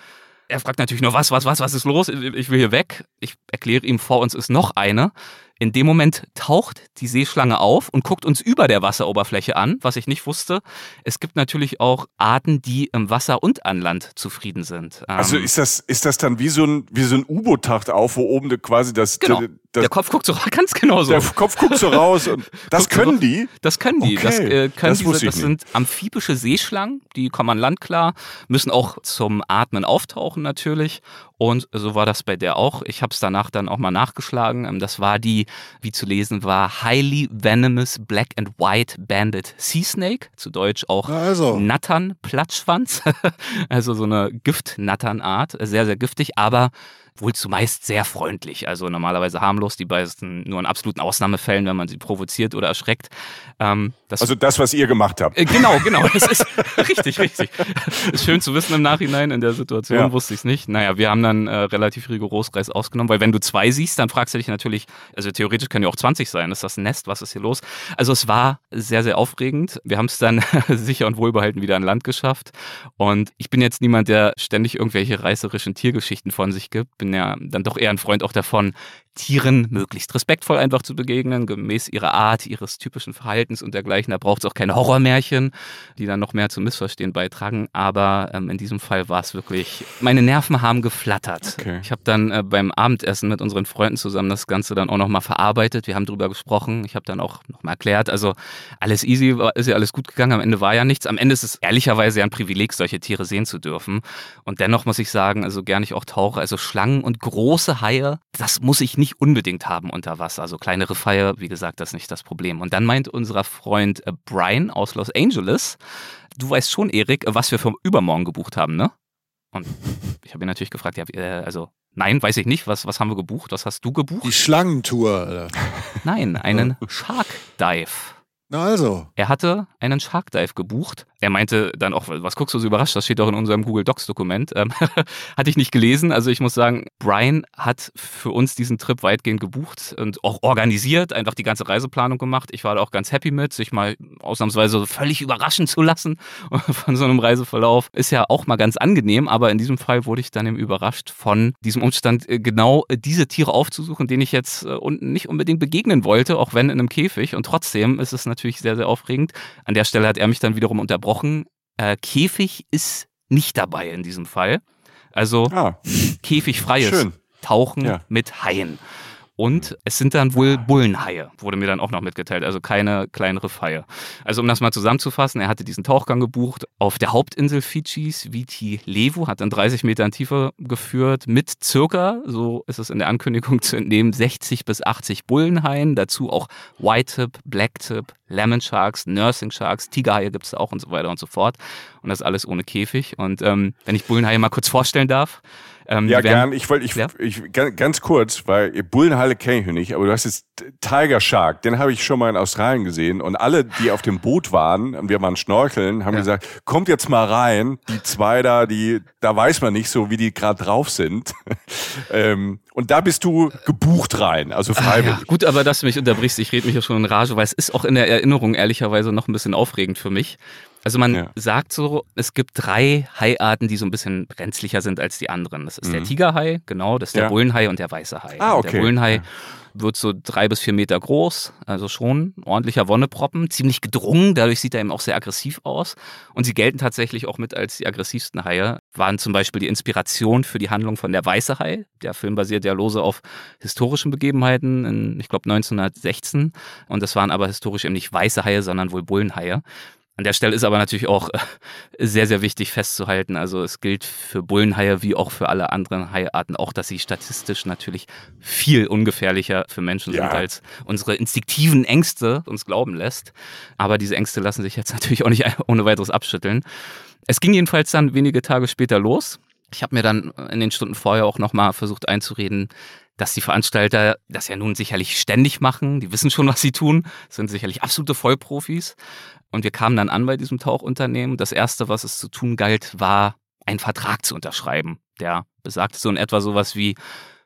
A: Er fragt natürlich nur, was, was, was, was ist los? Ich will hier weg. Ich erkläre ihm, vor uns ist noch eine. In dem Moment taucht die Seeschlange auf und guckt uns über der Wasseroberfläche an, was ich nicht wusste. Es gibt natürlich auch Arten, die im Wasser und an Land zufrieden sind.
B: Also
A: Ähm,
B: ist das, ist das dann wie so ein, wie so ein U-Boot taucht auf, wo oben quasi das,
A: Genau.
B: der, das,
A: der Kopf guckt so ganz genau so.
B: der Kopf guckt so raus und das können
A: raus.
B: die?
A: Das können die. Das,
B: Okay,
A: äh, können
B: das
A: diese, das sind amphibische Seeschlangen, die kommen an Land klar, müssen auch zum Atmen auftauchen natürlich. Und so war das bei der auch. Ich habe es danach dann auch mal nachgeschlagen. Ähm, Das war die, wie zu lesen war, Highly Venomous Black and White Banded Sea Snake, zu Deutsch auch
C: also.
A: Nattern Platschschwanz, also so eine Giftnatternart, sehr, sehr giftig, aber wohl zumeist sehr freundlich. Also normalerweise harmlos, die beißen nur in absoluten Ausnahmefällen, wenn man sie provoziert oder erschreckt. Ähm, das
B: Also das, was ihr gemacht habt.
A: äh, Genau, genau. Das ist richtig, richtig. Ist schön zu wissen im Nachhinein. In der Situation
B: Ja.
A: wusste ich es nicht. Naja, wir haben dann äh, relativ rigoros Reis ausgenommen, weil wenn du zwei siehst, dann fragst du dich natürlich, also theoretisch können ja auch 20 sein. Ist das ein Nest? Was ist hier los? Also es war sehr, sehr aufregend. Wir haben es dann sicher und wohlbehalten wieder an Land geschafft. Und ich bin jetzt niemand, der ständig irgendwelche reißerischen Tiergeschichten von sich gibt. Bin ja dann doch eher ein Freund auch davon, Tieren möglichst respektvoll einfach zu begegnen, gemäß ihrer Art, ihres typischen Verhaltens und dergleichen. Da braucht es auch keine Horrormärchen, die dann noch mehr zum Missverstehen beitragen. Aber ähm, in diesem Fall war es wirklich, meine Nerven haben geflattert.
B: Okay.
A: Ich habe dann äh, beim Abendessen mit unseren Freunden zusammen das Ganze dann auch nochmal verarbeitet. Wir haben drüber gesprochen. Ich habe dann auch nochmal erklärt, also alles easy, war- ist ja alles gut gegangen. Am Ende war ja nichts. Am Ende ist es ehrlicherweise ja ein Privileg, solche Tiere sehen zu dürfen. Und dennoch muss ich sagen, also gerne ich auch tauche, also Schlangen und große Haie, das muss ich nicht unbedingt haben unter Wasser. Also kleinere Haie, wie gesagt, das ist nicht das Problem. Und dann meint unser Freund äh, Brian aus Los Angeles, du weißt schon, Erik, was wir für übermorgen gebucht haben, ne? Und ich habe ihn natürlich gefragt, ja, äh, also nein, weiß ich nicht, was, was haben wir gebucht? Was hast du gebucht?
C: Die Schlangentour. Alter.
A: Nein, einen Shark Dive.
C: Na also.
A: Er hatte einen Shark Dive gebucht. Er meinte dann auch, was guckst du so überrascht? Das steht doch in unserem Google Docs Dokument. Ähm, hatte ich nicht gelesen. Also ich muss sagen, Brian hat für uns diesen Trip weitgehend gebucht und auch organisiert, einfach die ganze Reiseplanung gemacht. Ich war da auch ganz happy mit, sich mal ausnahmsweise völlig überraschen zu lassen von so einem Reiseverlauf. Ist ja auch mal ganz angenehm, aber in diesem Fall wurde ich dann eben überrascht von diesem Umstand, äh, genau diese Tiere aufzusuchen, denen ich jetzt äh, unten nicht unbedingt begegnen wollte, auch wenn in einem Käfig. Und trotzdem ist es natürlich sehr, sehr aufregend. An der Stelle hat er mich dann wiederum unterbrochen. Äh, Käfig ist nicht dabei in diesem Fall. Also
B: Ah,
A: käfigfreies
B: Schön.
A: Tauchen
B: Ja.
A: mit Haien. Und es sind dann wohl Bullenhaie, wurde mir dann auch noch mitgeteilt, also keine kleinere Haie. Also um das mal zusammenzufassen, er hatte diesen Tauchgang gebucht auf der Hauptinsel Fidschis, Viti Levu, hat dann 30 Meter in Tiefe geführt mit circa, so ist es in der Ankündigung zu entnehmen, 60 bis 80 Bullenhaien, dazu auch White-Tip, Black-Tip, Lemon Sharks, Nursing Sharks, Tigerhaie gibt es auch und so weiter und so fort. Und das alles ohne Käfig. Und ähm, wenn ich Bullenhaie mal kurz vorstellen darf. Ähm,
B: ja, gern. Ich wollte, ich,
A: Ja?
B: ich, ganz, kurz, weil Bullenhalle kenne ich nicht, aber du hast jetzt Tiger Shark, den habe ich schon mal in Australien gesehen und alle, die auf dem Boot waren und wir waren schnorcheln, haben
A: Ja.
B: gesagt, kommt jetzt mal rein, die zwei da, die, da weiß man nicht so, wie die gerade drauf sind. ähm, und da bist du gebucht rein, also freiwillig.
A: Ja, gut, aber dass du mich unterbrichst, ich rede mich ja schon in Rage, weil es ist auch in der Erinnerung ehrlicherweise noch ein bisschen aufregend für mich. Also man
B: Ja.
A: sagt so, es gibt drei Haiarten, die so ein bisschen brenzlicher sind als die anderen. Das ist der
B: Mhm.
A: Tigerhai, genau, das ist der
B: Ja.
A: Bullenhai und der weiße Hai.
B: Ah, okay.
A: Der Bullenhai
B: Ja.
A: wird so drei bis vier Meter groß, also schon ordentlicher Wonneproppen, ziemlich gedrungen, dadurch sieht er eben auch sehr aggressiv aus. Und sie gelten tatsächlich auch mit als die aggressivsten Haie, waren zum Beispiel die Inspiration für die Handlung von Der Weiße Hai. Der Film basiert ja lose auf historischen Begebenheiten in, ich glaube, 1916. Und das waren aber historisch eben nicht weiße Haie, sondern wohl Bullenhaie. An der Stelle ist aber natürlich auch äh, sehr, sehr wichtig festzuhalten. Also es gilt für Bullenhaie wie auch für alle anderen Haiarten auch, dass sie statistisch natürlich viel ungefährlicher für Menschen ja. sind, als unsere instinktiven Ängste uns glauben lässt. Aber diese Ängste lassen sich jetzt natürlich auch nicht ohne weiteres abschütteln. Es ging jedenfalls dann wenige Tage später los. Ich habe mir dann in den Stunden vorher auch nochmal versucht einzureden, dass die Veranstalter das ja nun sicherlich ständig machen. Die wissen schon, was sie tun, sind sicherlich absolute Vollprofis. Und wir kamen dann an bei diesem Tauchunternehmen. Das erste, was es zu tun galt, war, einen Vertrag zu unterschreiben. Der besagte so in etwa sowas wie,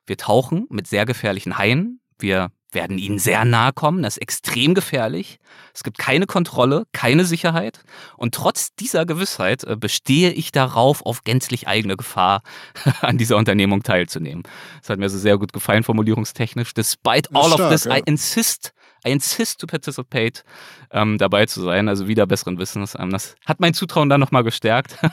A: wir tauchen mit sehr gefährlichen Haien. Wir werden ihnen sehr nahe kommen. Das ist extrem gefährlich. Es gibt keine Kontrolle, keine Sicherheit. Und trotz dieser Gewissheit äh, bestehe ich darauf, auf gänzlich eigene Gefahr an dieser Unternehmung teilzunehmen. Das hat mir so sehr gut gefallen, formulierungstechnisch. Despite all stark, of this, ja. I insist I insist to participate, ähm, dabei zu sein, also wieder besseren Wissens. Ähm, das hat mein Zutrauen dann nochmal gestärkt.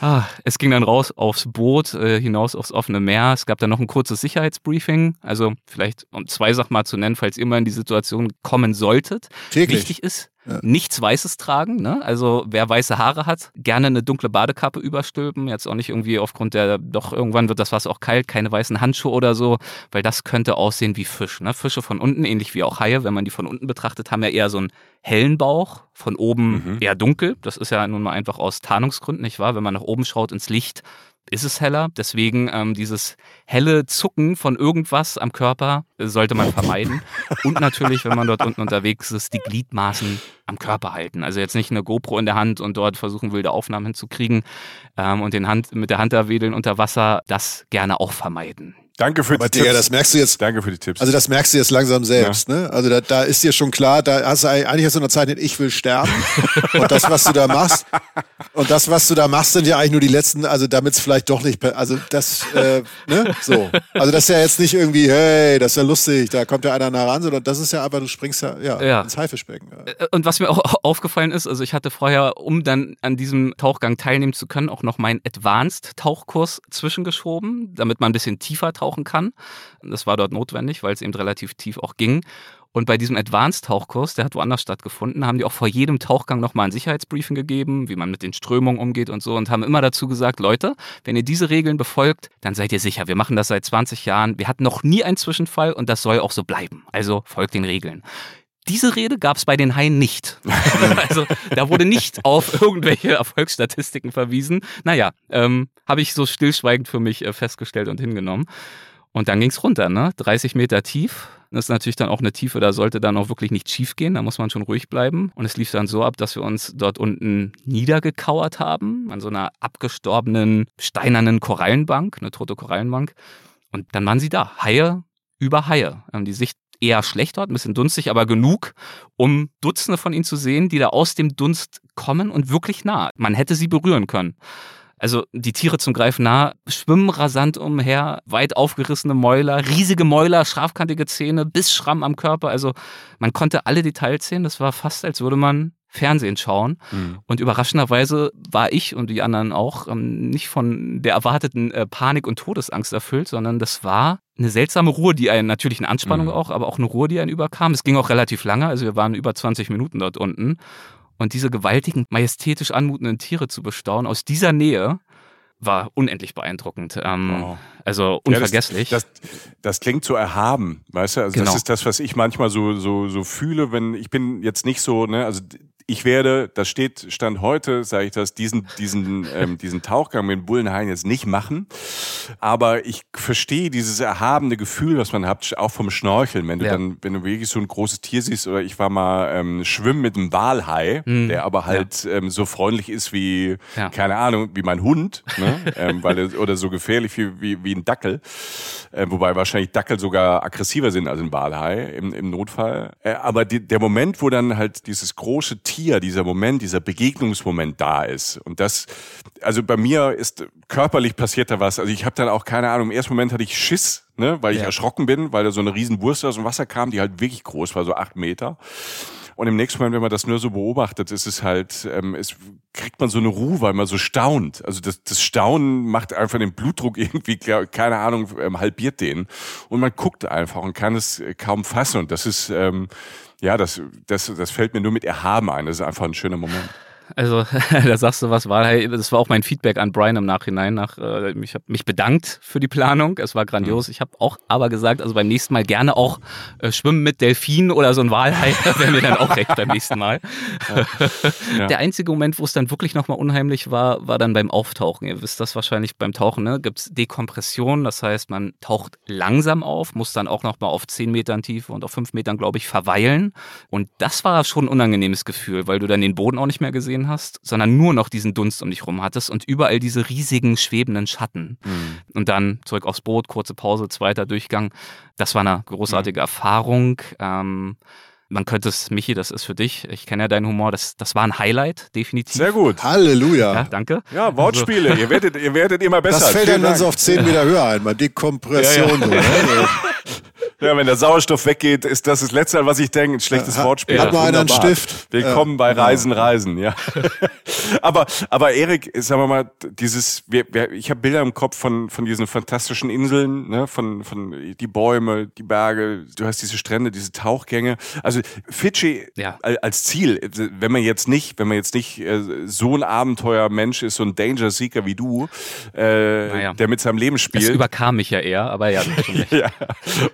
A: ah, es ging dann raus aufs Boot, äh, hinaus aufs offene Meer. Es gab dann noch ein kurzes Sicherheitsbriefing. Also vielleicht, um zwei Sachen mal zu nennen, falls ihr mal in die Situation kommen solltet.
C: Täglich.
A: Wichtig ist, ja. nichts Weißes tragen. Ne? Also wer weiße Haare hat, gerne eine dunkle Badekappe überstülpen. Jetzt auch nicht irgendwie aufgrund der, doch irgendwann wird das Wasser auch kalt, keine weißen Handschuhe oder so, weil das könnte aussehen wie Fisch. Ne? Fische von unten, ähnlich wie auch Haie, wenn man die von unten betrachtet, haben ja eher so einen hellen Bauch, von oben mhm. eher dunkel. Das ist ja nun mal einfach aus Tarnungsgründen, nicht wahr? Wenn man nach oben schaut ins Licht, ist es heller. Deswegen ähm, dieses helle Zucken von irgendwas am Körper sollte man vermeiden. Und natürlich, wenn man dort unten unterwegs ist, die Gliedmaßen am Körper halten. Also jetzt nicht eine GoPro in der Hand und dort versuchen, wilde Aufnahmen hinzukriegen ähm, und den Hand, mit der Hand da wedeln unter Wasser. Das gerne auch vermeiden.
B: Danke für
C: Aber
B: die
C: Digga,
B: Tipps.
C: das merkst du jetzt.
B: Danke für die Tipps.
C: Also das merkst du jetzt langsam selbst, ja. ne? Also da, da ist dir schon klar, da hast du eigentlich hast du unterzeichnet, ich will sterben. und das, was du da machst, und das, was du da machst, sind ja eigentlich nur die letzten, also damit es vielleicht doch nicht, also das, äh, ne? So. Also das ist ja jetzt nicht irgendwie, hey, das ist ja lustig, da kommt ja einer nah ran, sondern das ist ja einfach, du springst ja, ja, ja. ins Haifischbecken.
A: Äh, und was mir auch aufgefallen ist, also ich hatte vorher, um dann an diesem Tauchgang teilnehmen zu können, auch noch meinen Advanced-Tauchkurs zwischengeschoben, damit man ein bisschen tiefer tauchen kann. Das war dort notwendig, weil es eben relativ tief auch ging. Und bei diesem Advanced-Tauchkurs, der hat woanders stattgefunden, haben die auch vor jedem Tauchgang nochmal ein Sicherheitsbriefing gegeben, wie man mit den Strömungen umgeht und so und haben immer dazu gesagt, Leute, wenn ihr diese Regeln befolgt, dann seid ihr sicher. Wir machen das seit 20 Jahren. Wir hatten noch nie einen Zwischenfall und das soll auch so bleiben. Also folgt den Regeln. Diese Rede gab es bei den Haien nicht. also da wurde nicht auf irgendwelche Erfolgsstatistiken verwiesen. Naja, ähm, habe ich so stillschweigend für mich äh, festgestellt und hingenommen. Und dann ging es runter, ne? 30 Meter tief. Das ist natürlich dann auch eine Tiefe, da sollte dann auch wirklich nicht schief gehen, da muss man schon ruhig bleiben. Und es lief dann so ab, dass wir uns dort unten niedergekauert haben, an so einer abgestorbenen, steinernen Korallenbank, eine tote Korallenbank. Und dann waren sie da, Haie über Haie. Die Sicht eher schlecht dort, ein bisschen dunstig, aber genug, um Dutzende von ihnen zu sehen, die da aus dem Dunst kommen und wirklich nah. Man hätte sie berühren können. Also die Tiere zum Greifen nah, schwimmen rasant umher, weit aufgerissene Mäuler, riesige Mäuler, scharfkantige Zähne, Bissschramm am Körper. Also man konnte alle Details sehen. Das war fast, als würde man Fernsehen schauen. Mhm. Und überraschenderweise war ich und die anderen auch ähm, nicht von der erwarteten äh, Panik und Todesangst erfüllt, sondern das war eine seltsame Ruhe, die einen, natürlich eine Anspannung mhm. auch, aber auch eine Ruhe, die einen überkam. Es ging auch relativ lange, also wir waren über 20 Minuten dort unten und diese gewaltigen, majestätisch anmutenden Tiere zu bestaunen aus dieser Nähe, war unendlich beeindruckend. Ähm, wow. Also unvergesslich.
B: Ja, das, das, das, klingt so erhaben, weißt du? Also genau. das ist das, was ich manchmal so, so, so fühle, wenn ich bin jetzt nicht so, ne, also ich werde, das steht, stand heute, sage ich das, diesen, diesen, ähm, diesen Tauchgang mit dem Bullenhain jetzt nicht machen. Aber ich verstehe dieses erhabene Gefühl, was man hat, auch vom Schnorcheln, wenn du ja. dann, wenn du wirklich so ein großes Tier siehst, oder ich war mal ähm, schwimmen mit einem Walhai, mhm. der aber halt ja. ähm, so freundlich ist wie, ja. keine Ahnung, wie mein Hund, ne? ähm, weil er, oder so gefährlich wie, wie, wie ein Dackel. Äh, wobei wahrscheinlich Dackel sogar aggressiver sind als ein Walhai im, im Notfall. Äh, aber die, der Moment, wo dann halt dieses große Tier Tier, dieser Moment, dieser Begegnungsmoment da ist. Und das, also bei mir ist körperlich passiert da was. Also ich habe dann auch keine Ahnung, im ersten Moment hatte ich Schiss, ne, weil ich ja. erschrocken bin, weil da so eine riesen Wurst aus dem Wasser kam, die halt wirklich groß war, so acht Meter. Und im nächsten Moment, wenn man das nur so beobachtet, ist es halt, ähm, es kriegt man so eine Ruhe, weil man so staunt. Also das, das Staunen macht einfach den Blutdruck irgendwie, keine Ahnung, ähm, halbiert den. Und man guckt einfach und kann es kaum fassen. Und das ist, ähm, ja, das, das, das fällt mir nur mit Erhaben ein. Das ist einfach ein schöner Moment.
A: Also, da sagst du was, war, das war auch mein Feedback an Brian im Nachhinein. Nach, äh, ich habe mich bedankt für die Planung. Es war grandios. Ich habe auch aber gesagt, also beim nächsten Mal gerne auch äh, schwimmen mit Delfinen oder so ein Walhai. wäre mir dann auch recht beim nächsten Mal. Ja. Der einzige Moment, wo es dann wirklich nochmal unheimlich war, war dann beim Auftauchen. Ihr wisst das wahrscheinlich beim Tauchen, ne? Gibt es Dekompression. Das heißt, man taucht langsam auf, muss dann auch nochmal auf 10 Metern Tiefe und auf 5 Metern, glaube ich, verweilen. Und das war schon ein unangenehmes Gefühl, weil du dann den Boden auch nicht mehr gesehen gesehen hast, sondern nur noch diesen Dunst um dich rum hattest und überall diese riesigen schwebenden Schatten. Mhm. Und dann zurück aufs Boot, kurze Pause, zweiter Durchgang. Das war eine großartige mhm. Erfahrung. Ähm, man könnte es, Michi, das ist für dich, ich kenne ja deinen Humor, das, das war ein Highlight, definitiv.
B: Sehr gut.
C: Halleluja.
A: Ja, danke.
B: Ja, Wortspiele, also, ihr, werdet, ihr werdet immer besser.
C: Das fällt dann so auf 10 Meter höher ein, mal Dekompression. Ja, ja. So, ne?
B: Ja, wenn der Sauerstoff weggeht, ist das das Letzte, was ich denke. Ein schlechtes
C: ja,
B: Wortspiel.
C: Hat mal einer einen Stift.
B: Willkommen ja, bei. Reisen, Reisen, ja. aber, aber Erik, sagen wir mal, dieses, wir, wir, ich habe Bilder im Kopf von, von diesen fantastischen Inseln, ne, von, von die Bäume, die Berge, du hast diese Strände, diese Tauchgänge. Also Fidschi ja. als Ziel, wenn man jetzt nicht, wenn man jetzt nicht äh, so ein Abenteuermensch ist, so ein Danger Seeker wie du, äh, naja. der mit seinem Leben spielt. Das
A: überkam mich ja eher, aber ja.
B: ja.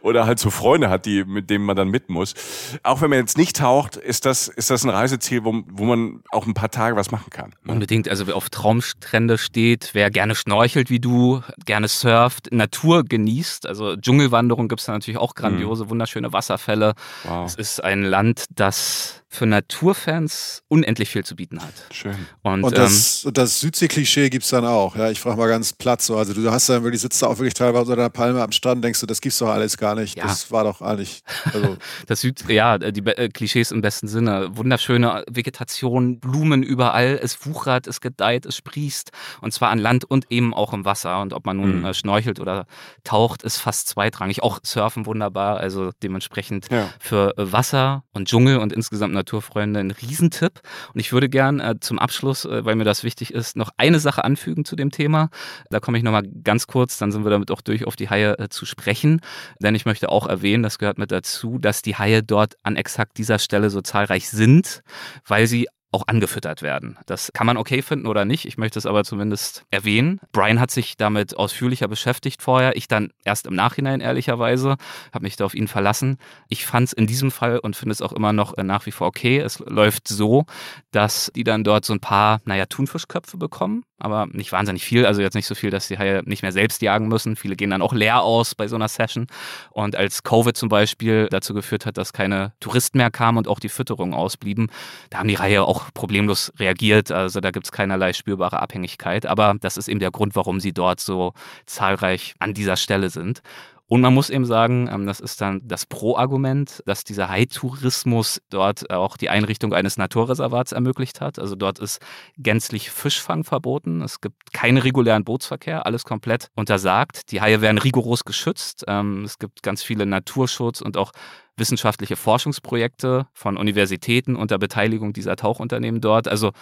B: Oder halt halt so Freunde hat, die, mit denen man dann mit muss. Auch wenn man jetzt nicht taucht, ist das, ist das ein Reiseziel, wo, wo man auch ein paar Tage was machen kann.
A: Ne? Unbedingt. Also wer auf Traumstrände steht, wer gerne schnorchelt wie du, gerne surft, Natur genießt. Also Dschungelwanderung gibt es da natürlich auch grandiose, mhm. wunderschöne Wasserfälle. Wow. Es ist ein Land, das für Naturfans unendlich viel zu bieten hat.
B: Schön.
C: Und, und das, ähm, das Südsee-Klischee gibt es dann auch. Ja, ich frage mal ganz platt so. Also du hast dann wirklich, sitzt da auch wirklich teilweise unter einer Palme am Strand, denkst du, das gibt's doch alles gar nicht. Ja. Das war doch eigentlich. Also.
A: das Süd, ja, die äh, Klischees im besten Sinne. Wunderschöne Vegetation, Blumen überall, es wuchert, es gedeiht, es sprießt. Und zwar an Land und eben auch im Wasser. Und ob man nun mhm. äh, schnorchelt oder taucht, ist fast zweitrangig. Auch Surfen wunderbar. Also dementsprechend ja. für äh, Wasser und Dschungel und insgesamt Naturfreunde ein Riesentipp. Und ich würde gern äh, zum Abschluss, äh, weil mir das wichtig ist, noch eine Sache anfügen zu dem Thema. Da komme ich nochmal ganz kurz, dann sind wir damit auch durch auf die Haie äh, zu sprechen. Denn ich möchte auch erwähnen, das gehört mit dazu, dass die Haie dort an exakt dieser Stelle so zahlreich sind, weil sie auch angefüttert werden. Das kann man okay finden oder nicht. Ich möchte es aber zumindest erwähnen. Brian hat sich damit ausführlicher beschäftigt vorher. Ich dann erst im Nachhinein ehrlicherweise, habe mich da auf ihn verlassen. Ich fand es in diesem Fall und finde es auch immer noch äh, nach wie vor okay. Es läuft so, dass die dann dort so ein paar, naja, Thunfischköpfe bekommen aber nicht wahnsinnig viel, also jetzt nicht so viel, dass die Haie nicht mehr selbst jagen müssen. Viele gehen dann auch leer aus bei so einer Session. Und als Covid zum Beispiel dazu geführt hat, dass keine Touristen mehr kamen und auch die Fütterung ausblieben, da haben die Haie auch problemlos reagiert. Also da gibt es keinerlei spürbare Abhängigkeit. Aber das ist eben der Grund, warum sie dort so zahlreich an dieser Stelle sind. Und man muss eben sagen, ähm, das ist dann das Pro-Argument, dass dieser Hai-Tourismus dort auch die Einrichtung eines Naturreservats ermöglicht hat. Also dort ist gänzlich Fischfang verboten. Es gibt keinen regulären Bootsverkehr, alles komplett untersagt. Die Haie werden rigoros geschützt. Ähm, es gibt ganz viele Naturschutz und auch wissenschaftliche Forschungsprojekte von Universitäten unter Beteiligung dieser Tauchunternehmen dort. Also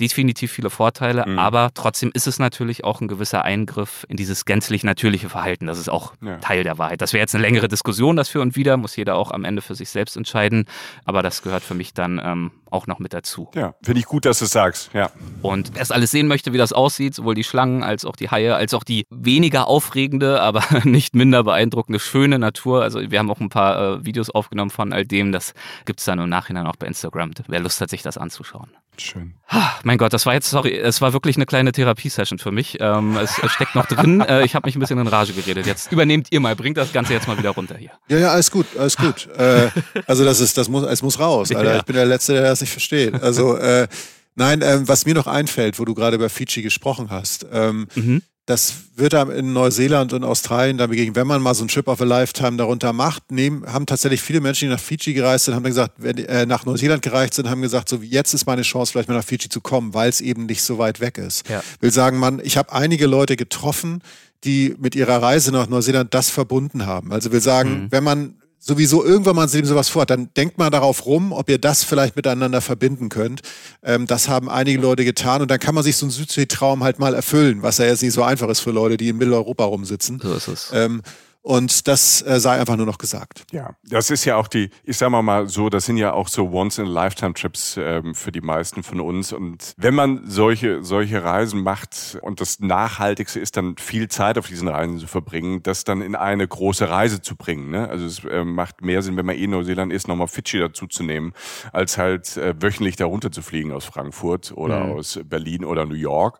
A: definitiv viele Vorteile, mhm. aber trotzdem ist es natürlich auch ein gewisser Eingriff in dieses gänzlich natürliche Verhalten. Das ist auch ja. Teil der Wahrheit. Das wäre jetzt eine längere Diskussion, das für und wieder, muss jeder auch am Ende für sich selbst entscheiden, aber das gehört für mich dann ähm, auch noch mit dazu.
B: Ja, finde ich gut, dass du es sagst, ja.
A: Und wer es alles sehen möchte, wie das aussieht, sowohl die Schlangen als auch die Haie, als auch die weniger aufregende, aber nicht minder beeindruckende, schöne Natur. Also wir haben auch ein paar äh, Videos aufgenommen von all dem, das gibt es dann im Nachhinein auch bei Instagram, wer Lust hat, sich das anzuschauen.
B: Schön.
A: Mein Gott, das war jetzt, sorry, es war wirklich eine kleine Therapiesession für mich. Ähm, es, es, steckt noch drin. Äh, ich habe mich ein bisschen in Rage geredet. Jetzt übernehmt ihr mal, bringt das Ganze jetzt mal wieder runter hier.
C: Ja, ja, alles gut, alles gut. äh, also das ist, das muss, es muss raus, Alter. Ja. Ich bin der Letzte, der das nicht versteht. Also äh, nein, ähm, was mir noch einfällt, wo du gerade über Fiji gesprochen hast. Ähm, mhm das wird in Neuseeland und Australien dann begegnen. Wenn man mal so ein Trip of a Lifetime darunter macht, nehmen, haben tatsächlich viele Menschen, die nach Fiji gereist sind, haben dann gesagt, wenn, äh, nach Neuseeland gereist sind, haben gesagt, so jetzt ist meine Chance, vielleicht mal nach Fiji zu kommen, weil es eben nicht so weit weg ist. Ja. Will sagen, man, ich habe einige Leute getroffen, die mit ihrer Reise nach Neuseeland das verbunden haben. Also will sagen, mhm. wenn man sowieso irgendwann mal ins Leben sowas vorhat, dann denkt mal darauf rum, ob ihr das vielleicht miteinander verbinden könnt. Ähm, das haben einige Leute getan und dann kann man sich so einen Südsee-Traum halt mal erfüllen, was ja jetzt nicht so einfach ist für Leute, die in Mitteleuropa rumsitzen.
A: So ist es.
C: Ähm, und das äh, sei einfach nur noch gesagt.
B: Ja, das ist ja auch die, ich sag mal mal so, das sind ja auch so Once-in-a-Lifetime-Trips ähm, für die meisten von uns. Und wenn man solche, solche Reisen macht und das Nachhaltigste ist dann viel Zeit auf diesen Reisen zu verbringen, das dann in eine große Reise zu bringen. Ne? Also es äh, macht mehr Sinn, wenn man eh in Neuseeland ist, nochmal Fidschi dazu zu nehmen, als halt äh, wöchentlich da runter zu fliegen aus Frankfurt oder mhm. aus Berlin oder New York.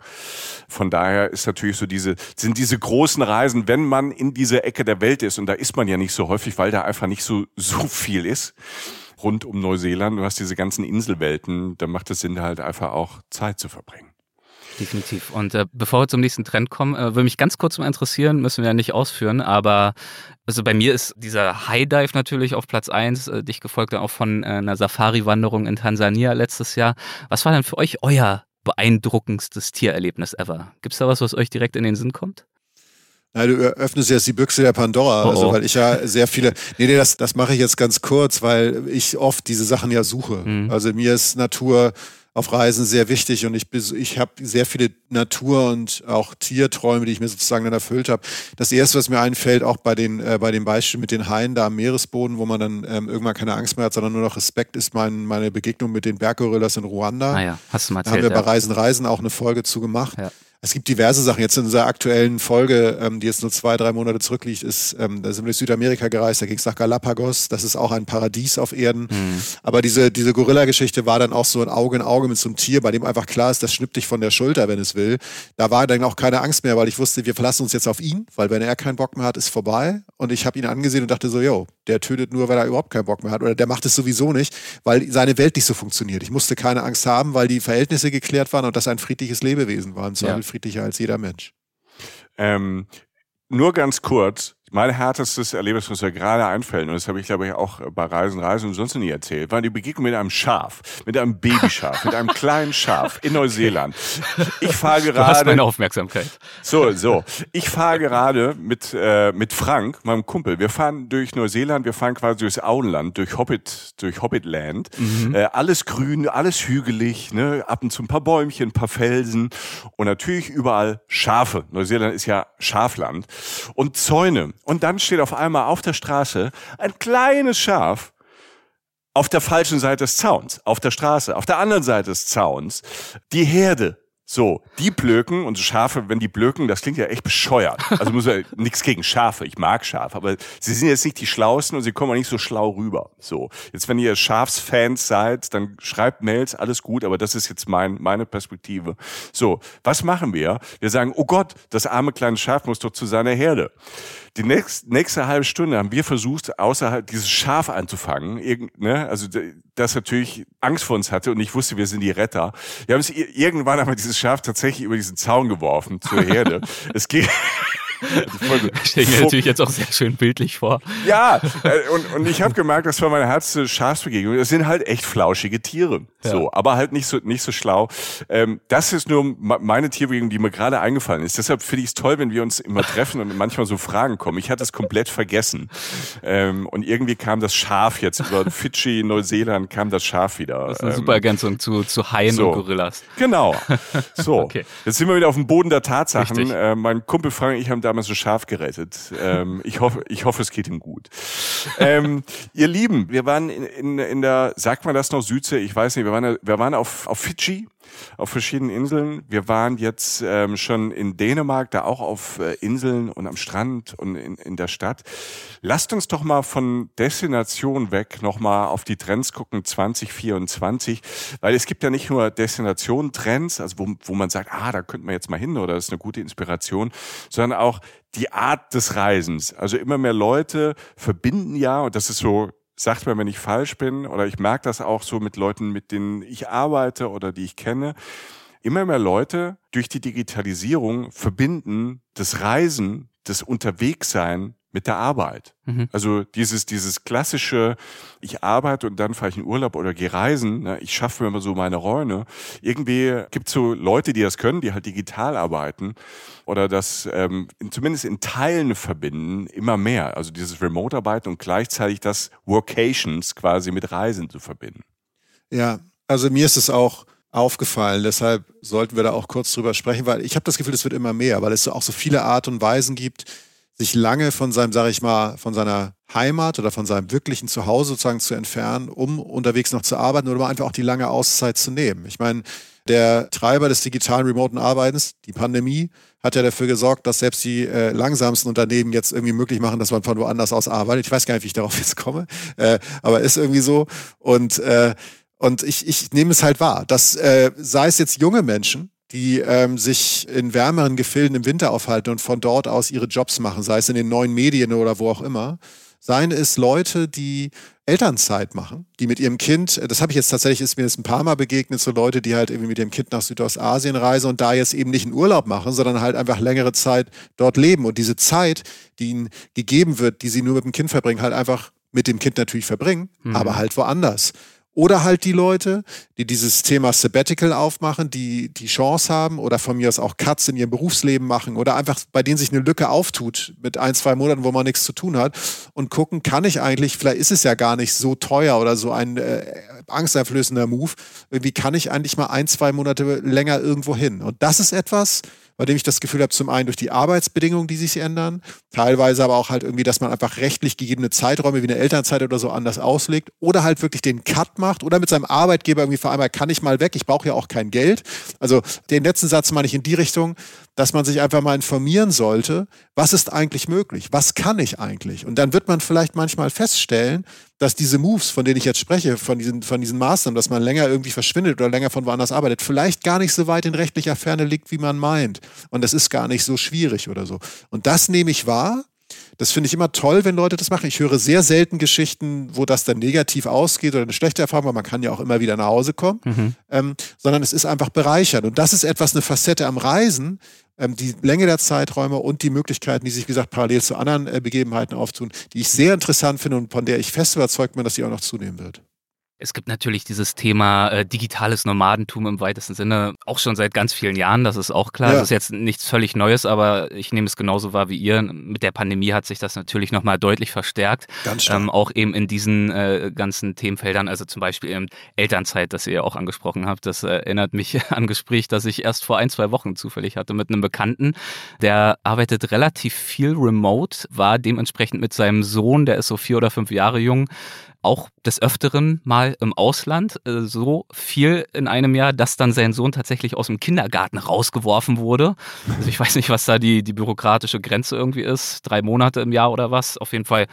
B: Von daher ist natürlich so diese, sind diese großen Reisen, wenn man in diese Ecke der der Welt ist und da ist man ja nicht so häufig, weil da einfach nicht so, so viel ist rund um Neuseeland. Du hast diese ganzen Inselwelten, da macht es Sinn, halt einfach auch Zeit zu verbringen.
A: Definitiv. Und äh, bevor wir zum nächsten Trend kommen, äh, würde mich ganz kurz mal interessieren, müssen wir ja nicht ausführen, aber also bei mir ist dieser High Dive natürlich auf Platz eins, äh, dich gefolgt auch von äh, einer Safari-Wanderung in Tansania letztes Jahr. Was war denn für euch euer beeindruckendstes Tiererlebnis ever? Gibt es da was, was euch direkt in den Sinn kommt?
C: Nein, du öffnest jetzt die Büchse der Pandora, oh, also weil ich ja sehr viele. Nee, nee, das, das mache ich jetzt ganz kurz, weil ich oft diese Sachen ja suche. Mhm. Also mir ist Natur auf Reisen sehr wichtig und ich, ich habe sehr viele Natur- und auch Tierträume, die ich mir sozusagen dann erfüllt habe. Das erste, was mir einfällt, auch bei den, äh, bei dem Beispiel mit den Haien da am Meeresboden, wo man dann ähm, irgendwann keine Angst mehr hat, sondern nur noch Respekt, ist mein, meine Begegnung mit den Berggorillas in Ruanda.
A: Ah ja, hast du mal
C: erzählt, Da haben wir bei Reisen Reisen auch eine Folge zu gemacht. Ja. Es gibt diverse Sachen. Jetzt in unserer aktuellen Folge, ähm, die jetzt nur zwei, drei Monate zurückliegt, ist, ähm, da sind wir durch Südamerika gereist, da ging es nach Galapagos. Das ist auch ein Paradies auf Erden. Mhm. Aber diese, diese Gorilla-Geschichte war dann auch so ein Auge in Auge mit so einem Tier, bei dem einfach klar ist, das schnippt dich von der Schulter, wenn es will. Da war dann auch keine Angst mehr, weil ich wusste, wir verlassen uns jetzt auf ihn, weil wenn er keinen Bock mehr hat, ist vorbei. Und ich habe ihn angesehen und dachte so, yo, der tötet nur, weil er überhaupt keinen Bock mehr hat. Oder der macht es sowieso nicht, weil seine Welt nicht so funktioniert. Ich musste keine Angst haben, weil die Verhältnisse geklärt waren und das ein friedliches Lebewesen war. Im Zweifel ja. Friedlicher als jeder Mensch.
B: Ähm, nur ganz kurz, mein härtestes Erlebnis, was mir gerade einfällt, und das habe ich, glaube ich, auch bei Reisen, Reisen und sonst nie erzählt, war die Begegnung mit einem Schaf, mit einem Babyschaf, mit einem kleinen Schaf in Neuseeland. Ich fahre gerade. Du
A: hast meine Aufmerksamkeit.
B: So, so. Ich fahre gerade mit, äh, mit Frank, meinem Kumpel. Wir fahren durch Neuseeland, wir fahren quasi durchs Auenland, durch Hobbit, durch Hobbitland. Mhm. Äh, alles grün, alles hügelig, ne? ab und zu ein paar Bäumchen, ein paar Felsen und natürlich überall Schafe. Neuseeland ist ja Schafland. Und Zäune. Und dann steht auf einmal auf der Straße ein kleines Schaf auf der falschen Seite des Zauns, auf der Straße, auf der anderen Seite des Zauns. Die Herde so, die blöken und Schafe, wenn die blöken, das klingt ja echt bescheuert. Also muss ja nichts gegen Schafe, ich mag Schafe, aber sie sind jetzt nicht die Schlausten und sie kommen auch nicht so schlau rüber. So, jetzt wenn ihr Schafsfans seid, dann schreibt Mails, alles gut, aber das ist jetzt mein, meine Perspektive. So, was machen wir? Wir sagen, oh Gott, das arme kleine Schaf muss doch zu seiner Herde. Die nächste, nächste halbe Stunde haben wir versucht, außerhalb dieses Schaf anzufangen. Irgend, ne? Also das natürlich Angst vor uns hatte und ich wusste, wir sind die Retter. Wir haben es irgendwann einmal dieses Schaf tatsächlich über diesen Zaun geworfen zur Herde. es geht
A: ich stelle mir natürlich jetzt auch sehr schön bildlich vor.
B: Ja, äh, und, und ich habe gemerkt, das war meine erste Schafsbegegnung. Das sind halt echt flauschige Tiere. Ja. So, aber halt nicht so, nicht so schlau. Ähm, das ist nur meine Tierbegegnung, die mir gerade eingefallen ist. Deshalb finde ich es toll, wenn wir uns immer treffen und manchmal so Fragen kommen. Ich hatte es komplett vergessen. Ähm, und irgendwie kam das Schaf jetzt über Fidschi, Neuseeland kam das Schaf wieder.
A: Das ist eine ähm, super Ergänzung zu, zu Haien so. und Gorillas.
B: Genau. So. okay. Jetzt sind wir wieder auf dem Boden der Tatsachen. Äh, mein Kumpel Frank ich haben damals damals so scharf gerettet. Ähm, ich hoffe, ich hoffe, es geht ihm gut. ähm, ihr Lieben, wir waren in, in, in der, sagt man das noch, Südsee? Ich weiß nicht, wir waren, wir waren auf, auf Fidschi auf verschiedenen Inseln. Wir waren jetzt ähm, schon in Dänemark, da auch auf äh, Inseln und am Strand und in, in der Stadt. Lasst uns doch mal von Destination weg nochmal auf die Trends gucken 2024, weil es gibt ja nicht nur Destination-Trends, also wo, wo man sagt, ah, da könnte man jetzt mal hin oder das ist eine gute Inspiration, sondern auch die Art des Reisens. Also immer mehr Leute verbinden ja, und das ist so sagt mir, wenn ich falsch bin, oder ich merke das auch so mit Leuten, mit denen ich arbeite oder die ich kenne, immer mehr Leute durch die Digitalisierung verbinden das Reisen, das Unterwegssein mit der Arbeit. Mhm. Also dieses, dieses klassische, ich arbeite und dann fahre ich in Urlaub oder gehe reisen, ne? ich schaffe mir immer so meine Räume. Irgendwie gibt es so Leute, die das können, die halt digital arbeiten oder das ähm, zumindest in Teilen verbinden, immer mehr. Also dieses Remote-Arbeiten und gleichzeitig das Workations quasi mit Reisen zu verbinden.
C: Ja, also mir ist es auch aufgefallen. Deshalb sollten wir da auch kurz drüber sprechen, weil ich habe das Gefühl, es wird immer mehr, weil es auch so viele Art und Weisen gibt, sich lange von seinem, sage ich mal, von seiner Heimat oder von seinem wirklichen Zuhause sozusagen zu entfernen, um unterwegs noch zu arbeiten oder einfach auch die lange Auszeit zu nehmen. Ich meine, der Treiber des digitalen remoten Arbeitens, die Pandemie, hat ja dafür gesorgt, dass selbst die äh, langsamsten Unternehmen jetzt irgendwie möglich machen, dass man von woanders aus arbeitet. Ich weiß gar nicht, wie ich darauf jetzt komme, äh, aber ist irgendwie so. Und, äh, und ich, ich nehme es halt wahr, dass äh, sei es jetzt junge Menschen, die ähm, sich in wärmeren Gefilden im Winter aufhalten und von dort aus ihre Jobs machen, sei es in den neuen Medien oder wo auch immer. Seien es Leute, die Elternzeit machen, die mit ihrem Kind, das habe ich jetzt tatsächlich, ist mir jetzt ein paar Mal begegnet, so Leute, die halt irgendwie mit ihrem Kind nach Südostasien reisen und da jetzt eben nicht einen Urlaub machen, sondern halt einfach längere Zeit dort leben. Und diese Zeit, die ihnen gegeben wird, die sie nur mit dem Kind verbringen, halt einfach mit dem Kind natürlich verbringen, mhm. aber halt woanders. Oder halt die Leute, die dieses Thema Sabbatical aufmachen, die die Chance haben oder von mir aus auch Cuts in ihrem Berufsleben machen oder einfach bei denen sich eine Lücke auftut mit ein, zwei Monaten, wo man nichts zu tun hat und gucken, kann ich eigentlich, vielleicht ist es ja gar nicht so teuer oder so ein äh, angsteinflößender Move, irgendwie kann ich eigentlich mal ein, zwei Monate länger irgendwo hin. Und das ist etwas, bei dem ich das Gefühl habe, zum einen durch die Arbeitsbedingungen, die sich ändern, teilweise aber auch halt irgendwie, dass man einfach rechtlich gegebene Zeiträume wie eine Elternzeit oder so anders auslegt oder halt wirklich den Cut macht oder mit seinem Arbeitgeber irgendwie vereinbart, kann ich mal weg, ich brauche ja auch kein Geld. Also den letzten Satz meine ich in die Richtung, dass man sich einfach mal informieren sollte, was ist eigentlich möglich, was kann ich eigentlich? Und dann wird man vielleicht manchmal feststellen, dass diese Moves, von denen ich jetzt spreche, von diesen, von diesen Maßnahmen, dass man länger irgendwie verschwindet oder länger von woanders arbeitet, vielleicht gar nicht so weit in rechtlicher Ferne liegt, wie man meint. Und das ist gar nicht so schwierig oder so. Und das nehme ich wahr. Das finde ich immer toll, wenn Leute das machen. Ich höre sehr selten Geschichten, wo das dann negativ ausgeht oder eine schlechte Erfahrung, weil man kann ja auch immer wieder nach Hause kommen, mhm. ähm, sondern es ist einfach bereichernd. Und das ist etwas, eine Facette am Reisen, ähm, die Länge der Zeiträume und die Möglichkeiten, die sich, wie gesagt, parallel zu anderen äh, Begebenheiten auftun, die ich sehr interessant finde und von der ich fest überzeugt bin, dass sie auch noch zunehmen wird.
A: Es gibt natürlich dieses Thema äh, digitales Nomadentum im weitesten Sinne auch schon seit ganz vielen Jahren, das ist auch klar. Ja. Das ist jetzt nichts völlig Neues, aber ich nehme es genauso wahr wie ihr. Mit der Pandemie hat sich das natürlich nochmal deutlich verstärkt.
C: Ganz stark.
A: Ähm, auch eben in diesen äh, ganzen Themenfeldern, also zum Beispiel eben Elternzeit, das ihr ja auch angesprochen habt. Das äh, erinnert mich an ein Gespräch, das ich erst vor ein, zwei Wochen zufällig hatte mit einem Bekannten. Der arbeitet relativ viel remote, war dementsprechend mit seinem Sohn, der ist so vier oder fünf Jahre jung, auch des Öfteren mal im Ausland, äh, so viel in einem Jahr, dass dann sein Sohn tatsächlich aus dem Kindergarten rausgeworfen wurde. Also ich weiß nicht, was da die, die bürokratische Grenze irgendwie ist, drei Monate im Jahr oder was. Auf jeden Fall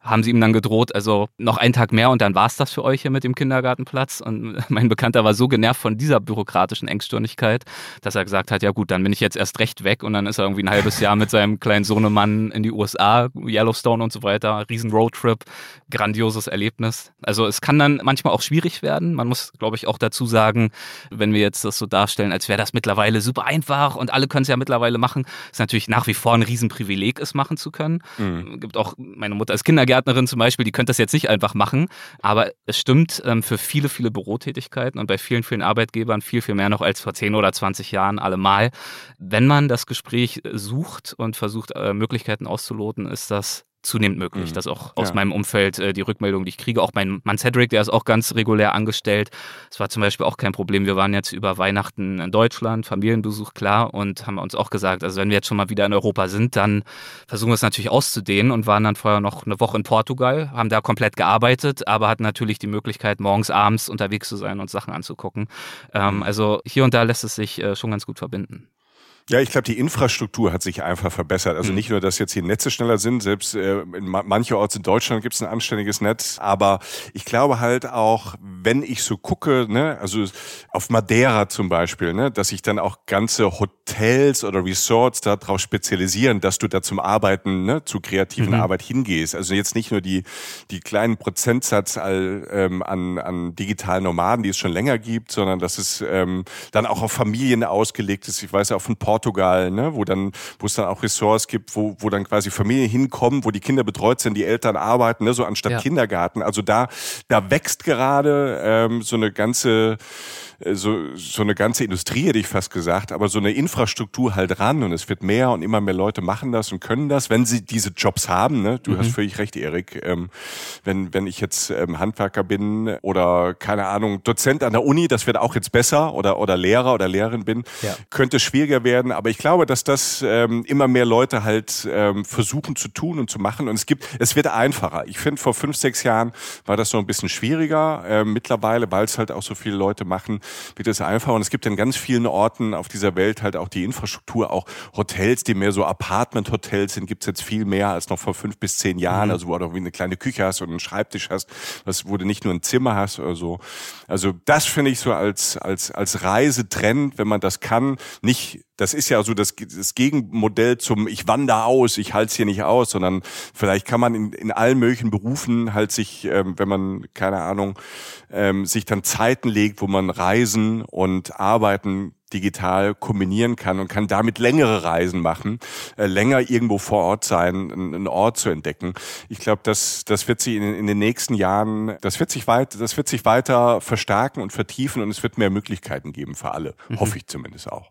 A: haben sie ihm dann gedroht, also noch einen Tag mehr und dann war es das für euch hier mit dem Kindergartenplatz. Und mein Bekannter war so genervt von dieser bürokratischen Engstirnigkeit, dass er gesagt hat, ja gut, dann bin ich jetzt erst recht weg und dann ist er irgendwie ein halbes Jahr mit seinem kleinen Sohnemann in die USA, Yellowstone und so weiter, riesen Roadtrip, grandioses Erlebnis. Also es kann dann manchmal auch schwierig werden. Man muss, glaube ich, auch dazu sagen, wenn wir jetzt das so darstellen, als wäre das mittlerweile super einfach und alle können es ja mittlerweile machen, ist natürlich nach wie vor ein Riesenprivileg, es machen zu können. Mhm. Gibt auch, meine Mutter ist Kindergärtnerin, Kindergärtnerin zum Beispiel, die könnte das jetzt nicht einfach machen. Aber es stimmt ähm, für viele, viele Bürotätigkeiten und bei vielen, vielen Arbeitgebern viel, viel mehr noch als vor 10 oder 20 Jahren allemal. Wenn man das Gespräch sucht und versucht, äh, Möglichkeiten auszuloten, ist das zunehmend möglich. Mhm. Das auch aus ja. meinem Umfeld äh, die Rückmeldung, die ich kriege. Auch mein Mann Cedric, der ist auch ganz regulär angestellt. Es war zum Beispiel auch kein Problem. Wir waren jetzt über Weihnachten in Deutschland, Familienbesuch klar und haben uns auch gesagt, also wenn wir jetzt schon mal wieder in Europa sind, dann versuchen wir es natürlich auszudehnen und waren dann vorher noch eine Woche in Portugal, haben da komplett gearbeitet, aber hatten natürlich die Möglichkeit, morgens, abends unterwegs zu sein und Sachen anzugucken. Ähm, mhm. also hier und da lässt es sich äh, schon ganz gut verbinden.
B: Ja, ich glaube, die Infrastruktur hat sich einfach verbessert. Also mhm. nicht nur, dass jetzt die Netze schneller sind, selbst äh, in mancherorts in Deutschland gibt es ein anständiges Netz, aber ich glaube halt auch, wenn ich so gucke, ne, also auf Madeira zum Beispiel, ne, dass sich dann auch ganze Hotels oder Resorts darauf spezialisieren, dass du da zum Arbeiten, ne, zu kreativen mhm. Arbeit hingehst. Also jetzt nicht nur die, die kleinen Prozentsatz all, ähm, an, an digitalen Nomaden, die es schon länger gibt, sondern dass es ähm, dann auch auf Familien ausgelegt ist. Ich weiß ja auch von Portugal, ne, wo dann, wo es dann auch Ressorts gibt, wo, wo dann quasi Familien hinkommen, wo die Kinder betreut sind, die Eltern arbeiten, ne, so anstatt
A: Ja.
B: Kindergarten. Also da, da wächst gerade ähm, so eine ganze äh, so, so eine ganze Industrie, hätte ich fast gesagt, aber so eine Infrastruktur halt ran und es wird mehr und immer mehr Leute machen das und können das, wenn sie diese Jobs haben. Ne? Du hast völlig recht, Erik. Ähm, wenn, wenn ich jetzt ähm, Handwerker bin oder keine Ahnung, Dozent an der Uni, das wird auch jetzt besser oder, oder Lehrer oder Lehrerin bin,
A: Ja.
B: könnte schwieriger werden. Aber ich glaube, dass das ähm, immer mehr Leute halt ähm, versuchen zu tun und zu machen. Und es gibt, es wird einfacher. Ich finde, vor fünf, sechs Jahren war das so ein bisschen schwieriger. Ähm, mittlerweile, weil es halt auch so viele Leute machen, wird es einfacher. Und es gibt in ganz vielen Orten auf dieser Welt halt auch die Infrastruktur, auch Hotels, die mehr so Apartment-Hotels sind, gibt es jetzt viel mehr als noch vor fünf bis zehn Jahren. Also wo du wie eine kleine Küche hast und einen Schreibtisch hast, was, wo du nicht nur ein Zimmer hast oder so. Also das finde ich so als, als, als Reisetrend, wenn man das kann, nicht das ist ja so das, das Gegenmodell zum ich wandere aus, ich halte es hier nicht aus, sondern vielleicht kann man in, in allen möglichen Berufen halt sich, ähm, wenn man, keine Ahnung, ähm, sich dann Zeiten legt, wo man Reisen und Arbeiten digital kombinieren kann und kann damit längere Reisen machen, äh, länger irgendwo vor Ort sein, einen Ort zu entdecken. Ich glaube, das, das wird sich in, in den nächsten Jahren, das wird sich weit, das wird sich weiter verstärken und vertiefen und es wird mehr Möglichkeiten geben für alle. Hoffe ich zumindest auch.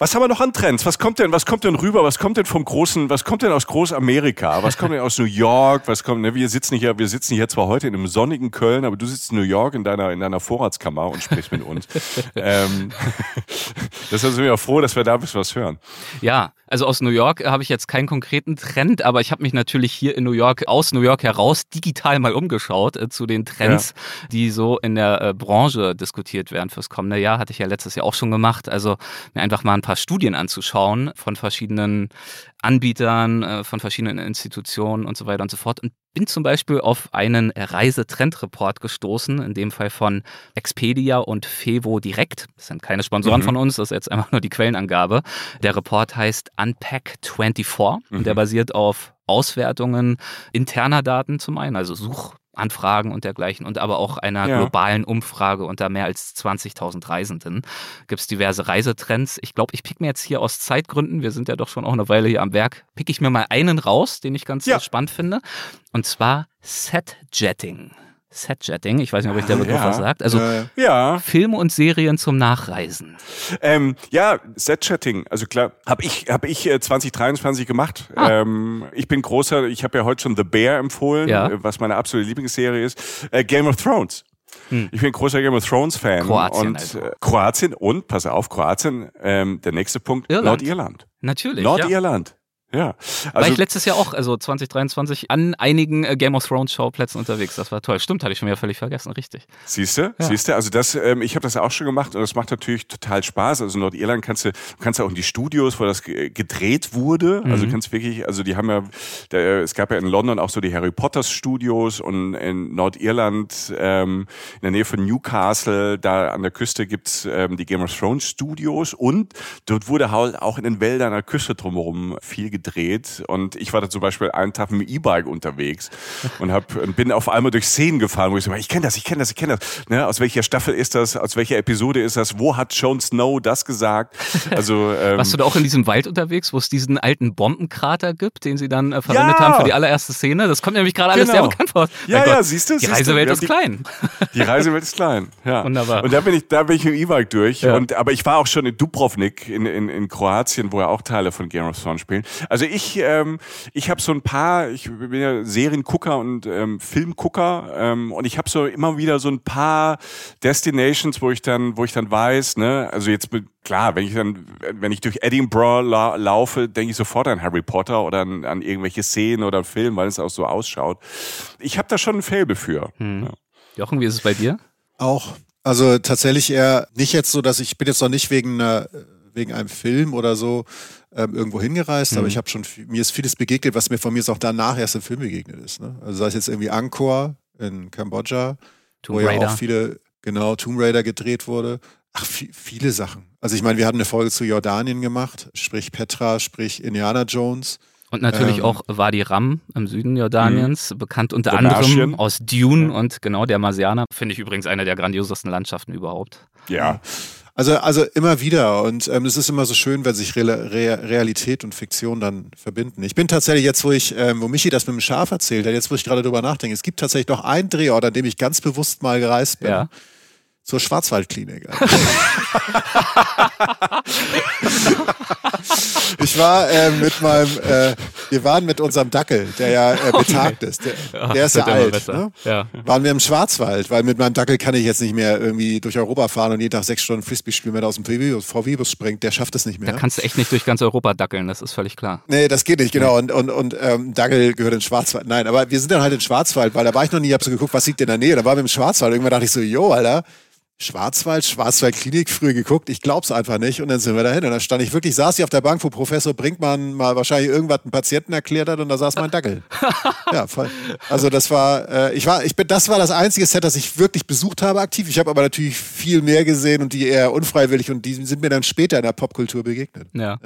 B: Was haben wir noch an Trends? Was kommt denn, was kommt denn rüber? Was kommt denn vom großen, was kommt denn aus Großamerika? Was kommt denn aus New York? Was kommt, ne, wir sitzen hier, wir sitzen hier zwar heute in einem sonnigen Köln, aber du sitzt in New York in deiner, in deiner Vorratskammer und sprichst mit uns. ähm, deshalb sind wir auch froh, dass wir da ein bisschen was hören.
A: Ja, also aus New York habe ich jetzt keinen konkreten Trend, aber ich habe mich natürlich hier in New York, aus New York heraus, digital mal umgeschaut äh, zu den Trends, die so in der äh, Branche diskutiert werden fürs kommende Jahr. Hatte ich ja letztes Jahr auch schon gemacht. Also mir einfach mal ein paar Studien anzuschauen von verschiedenen Anbietern, äh, von verschiedenen Institutionen und so weiter und so fort. Und bin zum Beispiel auf einen Reisetrendreport gestoßen, in dem Fall von Expedia und Fevo Direkt. Das sind keine Sponsoren
B: Mhm.
A: von uns, das ist jetzt einfach nur die Quellenangabe. Der Report heißt Unpack24 und der basiert auf Auswertungen interner Daten zum einen, also Suchanfragen und dergleichen und aber auch einer
B: Ja.
A: globalen Umfrage unter mehr als 20.000 Reisenden. Gibt es diverse Reisetrends. Ich glaube, ich pick mir jetzt hier aus Zeitgründen, wir sind ja doch schon auch eine Weile hier am Werk, pick ich mir mal einen raus, den ich ganz
B: Ja.
A: spannend finde. Und zwar Setjetting. Setjetting, ich weiß nicht, ob euch der
B: Ah,
A: Begriff
B: ja.
A: was sagt. Also
C: Äh,
B: Ja,
A: Filme und Serien zum Nachreisen.
B: ähm, ja, Set-Chatting. Also klar, habe ich, hab ich äh, 2023 gemacht.
A: Ah.
B: Ähm, ich bin großer, ich habe ja heute schon The Bear empfohlen,
A: Ja.
B: äh, was meine absolute Lieblingsserie ist. Äh, Game of Thrones. Ich bin großer Game of Thrones Fan.
A: Hm. Kroatien
B: und
A: also.
B: äh, Kroatien und pass auf, Kroatien. Ähm, der nächste Punkt
A: Irland.
B: Nordirland.
A: Natürlich.
B: Nordirland. Ja.
A: War
B: Also
A: ich letztes Jahr auch, also 2023, an einigen äh, Game of Thrones Schauplätzen unterwegs. Das war toll. Stimmt, hatte ich schon wieder völlig vergessen, richtig.
B: Siehst du, siehst du, also das, ähm, ich habe das auch schon gemacht und das macht natürlich total Spaß. Also Nordirland kannst du, du kannst auch in die Studios, wo das ge- gedreht wurde. Also du kannst wirklich, also die haben ja, der, es gab ja in London auch so die Harry Potter Studios und in Nordirland, ähm, in der Nähe von Newcastle, da an der Küste gibt's ähm, die Game of Thrones Studios und dort wurde halt auch in den Wäldern an der Küste drumherum viel gedreht. Und ich war da zum Beispiel einen Tag mit dem E-Bike unterwegs und hab, bin auf einmal durch Szenen gefahren, wo ich so, ich kenne das, ich kenne das, ich kenne das. Ne? Aus welcher Staffel ist das? Aus welcher Episode ist das? Wo hat Jon Snow das gesagt? Also ähm,
A: Warst du da auch in diesem Wald unterwegs, wo es diesen alten Bombenkrater gibt, den sie dann äh, verwendet
B: Ja!
A: haben für die allererste Szene? Das kommt nämlich gerade alles
B: Genau.
A: sehr bekannt vor.
B: Ja, ja, siehst du,
A: Die Reisewelt ist
B: haben
A: klein.
B: Die Reisewelt ist klein, ja.
A: Wunderbar.
B: Und da bin ich, da bin ich mit dem E-Bike durch.
A: Ja.
B: Und, aber ich war auch schon in Dubrovnik in, in, in Kroatien, wo ja auch Teile von Game of Thrones spielen. Also ich, ähm, ich habe so ein paar, ich bin ja Seriengucker und ähm, Filmgucker ähm, und ich habe so immer wieder so ein paar Destinations, wo ich dann, wo ich dann weiß, ne, also jetzt mit, klar, wenn ich dann, wenn ich durch Edinburgh la laufe, denke ich sofort an Harry Potter oder an, an irgendwelche Szenen oder Filme, weil es auch so ausschaut. Ich habe da schon ein Faible für. Ja.
A: Jochen, wie ist es bei dir?
C: Auch. Also tatsächlich eher nicht jetzt so, dass ich bin jetzt noch nicht wegen einer, wegen einem Film oder so ähm, irgendwo hingereist,
A: Mhm.
C: aber ich habe schon mir ist vieles begegnet, was mir von mir ist auch danach erst im Film begegnet ist. Ne? Also sei es jetzt irgendwie Angkor in Kambodscha,
A: Tomb
C: wo ja
A: Raider.
C: auch viele genau Tomb Raider gedreht wurde. Ach, vi- viele Sachen. Also ich meine, wir hatten eine Folge zu Jordanien gemacht, sprich Petra, sprich Indiana Jones.
A: Und natürlich
C: Ähm,
A: auch Wadi Ram im Süden Jordaniens, bekannt unter
B: Der
A: anderem
B: Martian.
A: aus Dune und genau der Marsianer. Finde ich übrigens eine der grandiosesten Landschaften überhaupt.
B: ja.
C: Also, also immer wieder. Und ähm, es ist immer so schön, wenn sich Re Re Realität und Fiktion dann verbinden. Ich bin tatsächlich jetzt, wo ich, ähm, wo Michi das mit dem Schaf erzählt hat, jetzt wo ich gerade drüber nachdenke, es gibt tatsächlich noch einen Drehort, an dem ich ganz bewusst mal gereist bin.
A: Ja.
C: Zur Schwarzwaldklinik. ich war äh, mit meinem, äh, wir waren mit unserem Dackel, der ja äh, betagt ist. Der, der ist ja alt. Ne?
A: Ja.
C: Waren wir im Schwarzwald, weil mit meinem Dackel kann ich jetzt nicht mehr irgendwie durch Europa fahren und jeden Tag sechs Stunden Frisbee spielen, wenn er aus dem VW-Bus springt. Der schafft es nicht mehr.
A: Da kannst du echt nicht durch ganz Europa dackeln, das ist völlig klar.
C: Nee, das geht nicht, genau. Und, und, und ähm, Dackel gehört in Schwarzwald. Nein, aber wir sind dann halt in Schwarzwald, weil da war ich noch nie, hab so geguckt, was liegt in der Nähe. Da waren wir im Schwarzwald. Irgendwann dachte ich so, jo, Alter, Schwarzwald, Schwarzwaldklinik, früher geguckt, ich glaub's einfach nicht. Und dann sind wir dahin. Und dann stand ich wirklich, saß ich auf der Bank, wo Professor Brinkmann mal wahrscheinlich irgendwas einem Patienten erklärt hat und da saß mein Dackel. ja, voll. Also das war, äh, ich war, ich bin, das war das einzige Set, das ich wirklich besucht habe aktiv. Ich habe aber natürlich viel mehr gesehen und die eher unfreiwillig und die sind mir dann später in der Popkultur begegnet.
A: Ja.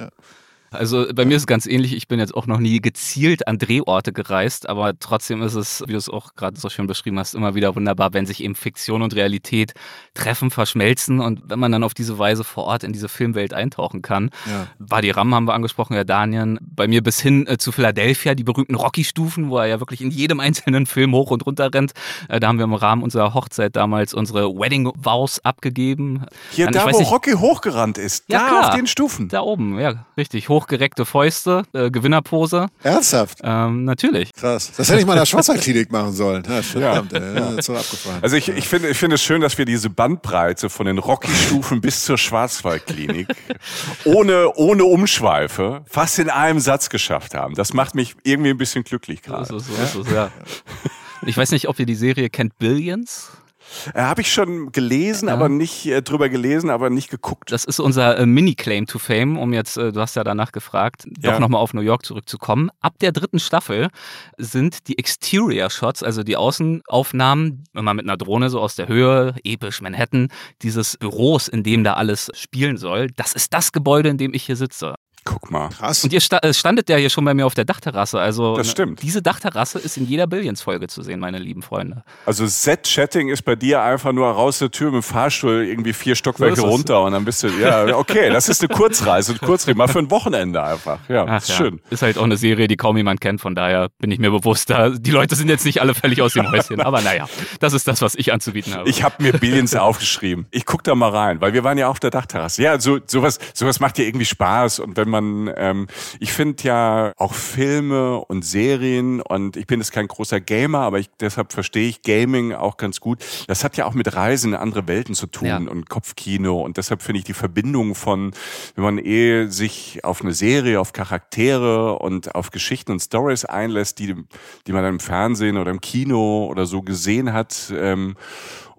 A: Also bei mir ist es ganz ähnlich. Ich bin jetzt auch noch nie gezielt an Drehorte gereist, aber trotzdem ist es, wie du es auch gerade so schön beschrieben hast, immer wieder wunderbar, wenn sich eben Fiktion und Realität treffen, verschmelzen und wenn man dann auf diese Weise vor Ort in diese Filmwelt eintauchen kann.
C: Ja.
A: Badi Ram haben wir angesprochen, ja Daniel. Bei mir bis hin äh, zu Philadelphia, die berühmten Rocky-Stufen, wo er ja wirklich in jedem einzelnen Film hoch und runter rennt. Äh, da haben wir im Rahmen unserer Hochzeit damals unsere Wedding Vows abgegeben.
B: Hier,
A: Dann,
B: da wo
A: nicht-
B: Rocky hochgerannt ist,
A: Ja,
B: da
A: klar.
B: auf den Stufen.
A: Da oben, ja, richtig. Hochgereckte Fäuste, äh, Gewinnerpose.
C: Ernsthaft?
A: Ähm, natürlich.
C: Krass. Das hätte ich mal in der Schwarzwaldklinik machen sollen. Ja, verdammt, ey. Ja, das ist so abgefahren.
B: Also ich, ich finde ich finde es schön, dass wir diese Bandbreite von den Rocky-Stufen bis zur Schwarzwaldklinik ohne, ohne Umschweife fast in einem Satz geschafft haben. Das macht mich irgendwie ein bisschen glücklich
A: So
B: gerade.
A: es, so ist es, ja. Ich weiß nicht, ob ihr die Serie kennt, Billions.
B: Äh, Habe ich schon gelesen, aber nicht äh, drüber gelesen, aber nicht geguckt.
A: Das ist unser äh, Mini-Claim to Fame, um jetzt, äh, du hast ja danach gefragt,
B: Ja.
A: doch nochmal auf New York zurückzukommen. Ab der dritten Staffel sind die Exterior-Shots, also die Außenaufnahmen, immer mit einer Drohne so aus der Höhe, episch Manhattan, dieses Büros, in dem da alles spielen soll, das ist das Gebäude, in dem ich hier sitze.
B: Guck mal.
C: Krass.
A: Und ihr sta äh, standet ja hier schon bei mir auf der Dachterrasse. Also
B: Das
A: ne,
B: stimmt.
A: diese Dachterrasse ist in jeder Billions-Folge zu sehen, meine lieben Freunde.
B: Also Set-Chatting ist bei dir einfach nur raus der Tür mit dem Fahrstuhl irgendwie vier Stockwerke
A: So
B: runter und dann bist du, ja, okay, das ist eine Kurzreise, eine Kurzreise, mal für ein Wochenende einfach. Ja,
A: Ach
B: ist
A: ja.
B: schön.
A: Ist halt auch eine Serie, die kaum jemand kennt, von daher bin ich mir bewusst, da die Leute sind jetzt nicht alle völlig aus dem Häuschen. Aber naja, das ist das, was ich anzubieten habe.
B: Ich habe mir Billions aufgeschrieben. Ich guck da mal rein, weil wir waren ja auf der Dachterrasse. Ja, so sowas sowas macht ja irgendwie Spaß und wenn man ähm, ich finde ja auch Filme und Serien und ich bin jetzt kein großer Gamer, aber ich, deshalb verstehe ich Gaming auch ganz gut. Das hat ja auch mit Reisen in andere Welten zu tun
A: Ja.
B: und Kopfkino und deshalb finde ich die Verbindung von wenn man eh sich auf eine Serie, auf Charaktere und auf Geschichten und Stories einlässt, die die man dann im Fernsehen oder im Kino oder so gesehen hat, ähm,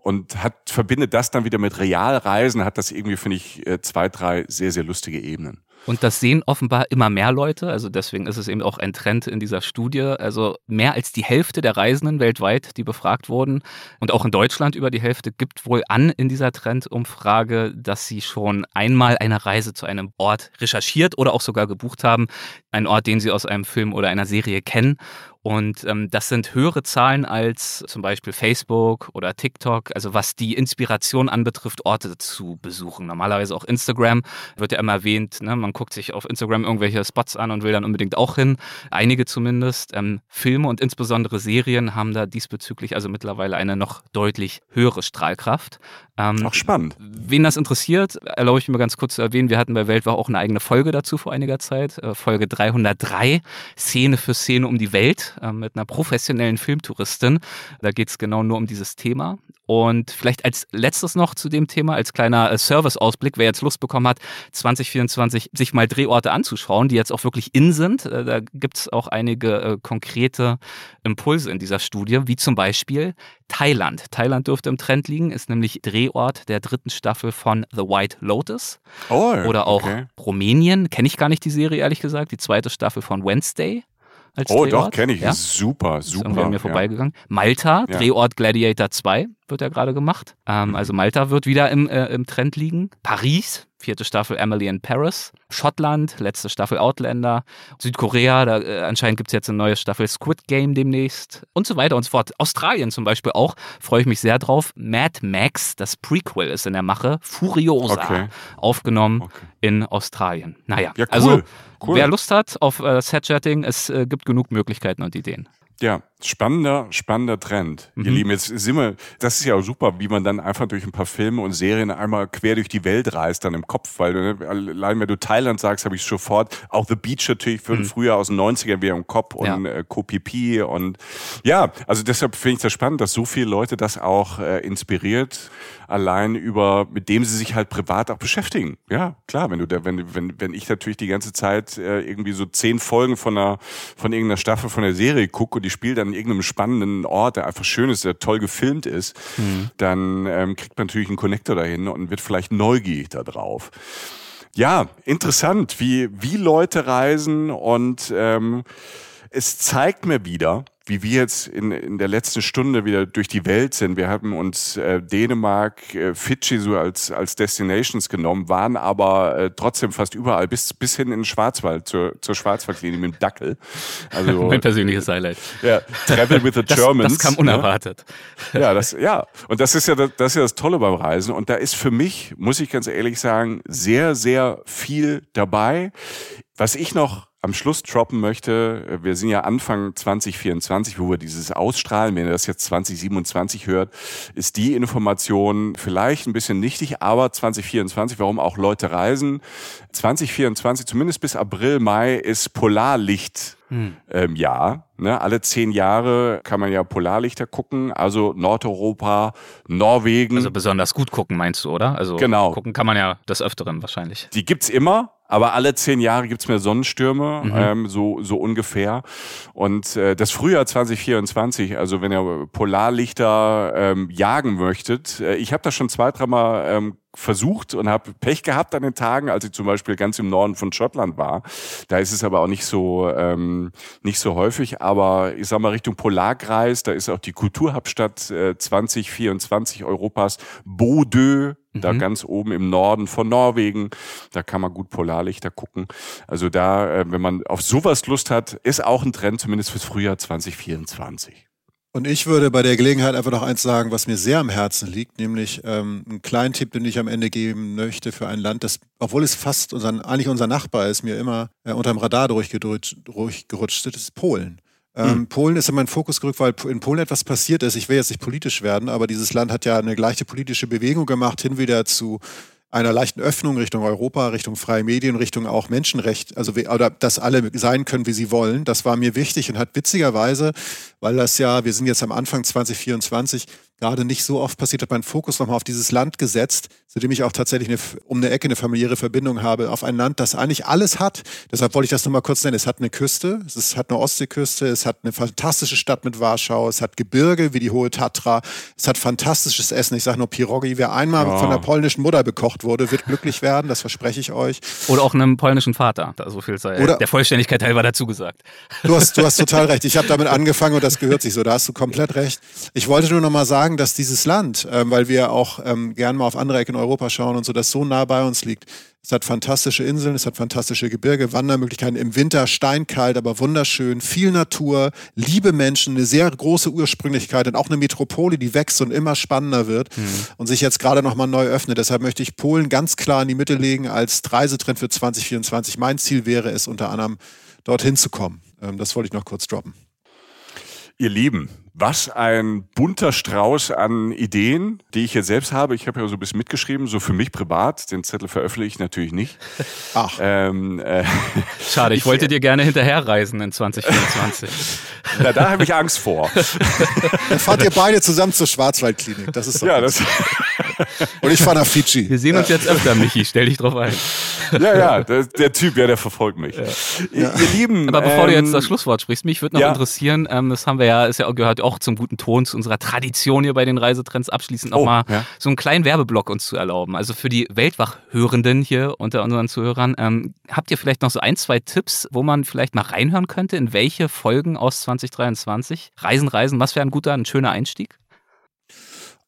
B: und hat verbindet das dann wieder mit Realreisen, hat das irgendwie, finde ich, äh, zwei, drei sehr, sehr lustige Ebenen.
A: Und das sehen offenbar immer mehr Leute. Also deswegen ist es eben auch ein Trend in dieser Studie. Also mehr als die Hälfte der Reisenden weltweit, die befragt wurden und auch in Deutschland über die Hälfte, gibt wohl an in dieser Trendumfrage, dass sie schon einmal eine Reise zu einem Ort recherchiert oder auch sogar gebucht haben. Ein Ort, den sie aus einem Film oder einer Serie kennen. Und ähm, das sind höhere Zahlen als zum Beispiel Facebook oder TikTok, also was die Inspiration anbetrifft, Orte zu besuchen. Normalerweise auch Instagram wird ja immer erwähnt, ne? man guckt sich auf Instagram irgendwelche Spots an und will dann unbedingt auch hin. Einige zumindest. Ähm, Filme und insbesondere Serien haben da diesbezüglich also mittlerweile eine noch deutlich höhere Strahlkraft. Ähm,
B: Auch spannend.
A: Wen das interessiert, erlaube ich mir ganz kurz zu erwähnen, wir hatten bei Weltwach auch eine eigene Folge dazu vor einiger Zeit, äh, Folge 303, Szene für Szene um die Welt äh, mit einer professionellen Filmtouristin. Da geht es genau nur um dieses Thema. Und vielleicht als letztes noch zu dem Thema, als kleiner äh, Serviceausblick, wer jetzt Lust bekommen hat, 2024 sich mal Drehorte anzuschauen, die jetzt auch wirklich in sind. Äh, Da gibt es auch einige konkrete Impulse in dieser Studie, wie zum Beispiel Thailand. Thailand dürfte im Trend liegen, ist nämlich Drehort der dritten Staffel von The White Lotus.
B: Oh,
A: Oder auch
B: okay.
A: Rumänien, kenne ich gar nicht die Serie, ehrlich gesagt, die zweite Staffel von Wednesday. Als
B: Oh,
A: Drehort.
B: doch, kenne ich.
A: Ja?
B: Super,
A: Ist irgendwie
B: super.
A: an mir
B: ja.
A: vorbeigegangen. Malta. Drehort Gladiator 2. wird ja gerade gemacht. Ähm, mhm. Also Malta wird wieder im, äh, im Trend liegen. Paris, vierte Staffel Emily in Paris. Schottland, letzte Staffel Outlander. Südkorea, da äh, anscheinend gibt es jetzt eine neue Staffel Squid Game demnächst. Und so weiter und so fort. Australien zum Beispiel auch, freue ich mich sehr drauf. Mad Max, das Prequel ist in der Mache. Furiosa, okay. aufgenommen okay. in Australien. Naja, ja, cool. also cool. wer Lust hat auf äh, Set-Chatting, es äh, gibt genug Möglichkeiten und Ideen.
B: Ja, spannender, spannender Trend. Mhm. Ihr Lieben, jetzt sind wir, das ist ja auch super, wie man dann einfach durch ein paar Filme und Serien einmal quer durch die Welt reist, dann im Kopf, weil du, allein wenn du Thailand sagst, habe ich sofort, auch The Beach natürlich für mhm. früher aus den 90ern wieder im Kopf und ja. äh, Kopipi und ja, also deshalb finde ich das spannend, dass so viele Leute das auch äh, inspiriert, allein über, mit dem sie sich halt privat auch beschäftigen. Ja, klar, wenn du da, wenn, wenn, wenn ich natürlich die ganze Zeit äh, irgendwie so zehn Folgen von einer, von irgendeiner Staffel von der Serie gucke die spielt irgendeinem spannenden Ort, der einfach schön ist, der toll gefilmt ist, mhm. dann ähm, kriegt man natürlich einen Connector dahin und wird vielleicht neugierig da drauf. Ja, interessant, wie, wie Leute reisen und ähm, es zeigt mir wieder, wie wir jetzt in, in der letzten Stunde wieder durch die Welt sind. Wir haben uns äh, Dänemark, äh, Fidschi so als, als Destinations genommen, waren aber äh, trotzdem fast überall, bis, bis hin in den Schwarzwald, zur, zur Schwarzwaldlinie mit dem Dackel.
A: Also, mein persönliches Highlight.
B: Ja, Travel with the
A: das,
B: Germans.
A: Das kam ne? unerwartet.
B: Ne? Ja, das, ja. Und das ist ja das, das ist ja das Tolle beim Reisen. Und da ist für mich, muss ich ganz ehrlich sagen, sehr, sehr viel dabei. Was ich noch am Schluss droppen möchte, wir sind ja Anfang 2024, wo wir dieses ausstrahlen, wenn ihr das jetzt 2027 hört, ist die Information vielleicht ein bisschen nichtig, aber 2024, warum auch Leute reisen. 2024, zumindest bis April, Mai, ist Polarlicht. Hm. Ähm, ja, ne, alle zehn Jahre kann man ja Polarlichter gucken, also Nordeuropa, Norwegen.
A: Also besonders gut gucken, meinst du, oder? Also
B: genau.
A: gucken kann man ja des Öfteren wahrscheinlich.
B: Die gibt's immer, aber alle zehn Jahre gibt's mehr Sonnenstürme, mhm. ähm, so, so ungefähr. Und äh, das Frühjahr 2024, also wenn ihr Polarlichter ähm, jagen möchtet, äh, ich habe das schon zwei, dreimal ähm, versucht und habe Pech gehabt an den Tagen, als ich zum Beispiel ganz im Norden von Schottland war. Da ist es aber auch nicht so ähm, nicht so häufig. Aber ich sag mal Richtung Polarkreis, da ist auch die Kulturhauptstadt äh, 2024 Europas Bodø da mhm. ganz oben im Norden von Norwegen. Da kann man gut Polarlichter gucken. Also da, äh, wenn man auf sowas Lust hat, ist auch ein Trend, zumindest fürs Frühjahr 2024.
C: Und ich würde bei der Gelegenheit einfach noch eins sagen, was mir sehr am Herzen liegt, nämlich ähm, einen kleinen Tipp, den ich am Ende geben möchte für ein Land, das, obwohl es fast unser, eigentlich unser Nachbar ist, mir immer äh, unterm Radar durchgerutscht, durchgerutscht ist, ist Polen. Ähm, hm. Polen ist in meinen Fokus gerückt, weil in Polen etwas passiert ist. Ich will jetzt nicht politisch werden, aber dieses Land hat ja eine gleiche politische Bewegung gemacht, hin wieder zu einer leichten Öffnung Richtung Europa, Richtung freie Medien, Richtung auch Menschenrecht, also oder dass alle sein können, wie sie wollen. Das war mir wichtig und hat witzigerweise, weil das ja, wir sind jetzt am Anfang 2024, gerade nicht so oft passiert, hat meinen Fokus nochmal auf dieses Land gesetzt, zu dem ich auch tatsächlich eine, um eine Ecke eine familiäre Verbindung habe, auf ein Land, das eigentlich alles hat. Deshalb wollte ich das nochmal kurz nennen. Es hat eine Küste, es hat eine Ostseeküste, es hat eine fantastische Stadt mit Warschau, es hat Gebirge wie die Hohe Tatra, es hat fantastisches Essen. Ich sage nur Pirogi. Wer einmal oh. von der polnischen Mutter bekocht wurde, wird glücklich werden, das verspreche ich euch.
A: Oder auch einem polnischen Vater, da so viel sei Oder, der Vollständigkeit halber dazu gesagt.
C: Du hast, du hast total recht. Ich habe damit angefangen und das gehört sich so. Da hast du komplett recht. Ich wollte nur nochmal sagen, dass dieses Land, ähm, weil wir auch ähm, gern mal auf andere Ecken Europa schauen und so, das so nah bei uns liegt. Es hat fantastische Inseln, es hat fantastische Gebirge, Wandermöglichkeiten, im Winter steinkalt, aber wunderschön, viel Natur, liebe Menschen, eine sehr große Ursprünglichkeit und auch eine Metropole, die wächst und immer spannender wird mhm. und sich jetzt gerade nochmal neu öffnet. Deshalb möchte ich Polen ganz klar in die Mitte legen als Reisetrend für 2024. Mein Ziel wäre es unter anderem, dorthin zu kommen. Ähm, das wollte ich noch kurz droppen.
B: Ihr Lieben, was ein bunter Strauß an Ideen, die ich jetzt selbst habe. Ich habe ja so ein bisschen mitgeschrieben, so für mich privat. Den Zettel veröffentliche ich natürlich nicht.
A: Ach. Ähm, äh, Schade, ich, ich wollte dir gerne hinterherreisen in 2024.
B: Na, da habe ich Angst vor.
C: Dann fahrt ihr beide zusammen zur Schwarzwaldklinik. Das ist doch
B: ja, das
C: Und ich fahre nach Fidschi.
A: Wir sehen uns jetzt öfter, Michi. Stell dich drauf ein.
B: Ja, ja, der, der Typ, ja, der verfolgt mich. Ja. Ihr, ihr Lieben.
A: Aber bevor ähm, du jetzt ähm, das Schlusswort sprichst, mich würde noch ja. interessieren, ähm, das haben wir ja, ist ja gehört auch zum guten Ton, zu unserer Tradition hier bei den Reisetrends abschließend nochmal oh, ja. so einen kleinen Werbeblock uns zu erlauben. Also für die Weltwach-Hörenden hier unter unseren Zuhörern, ähm, habt ihr vielleicht noch so ein, zwei Tipps, wo man vielleicht mal reinhören könnte, in welche Folgen aus 2023? Reisen, Reisen, was wäre ein guter, ein schöner Einstieg?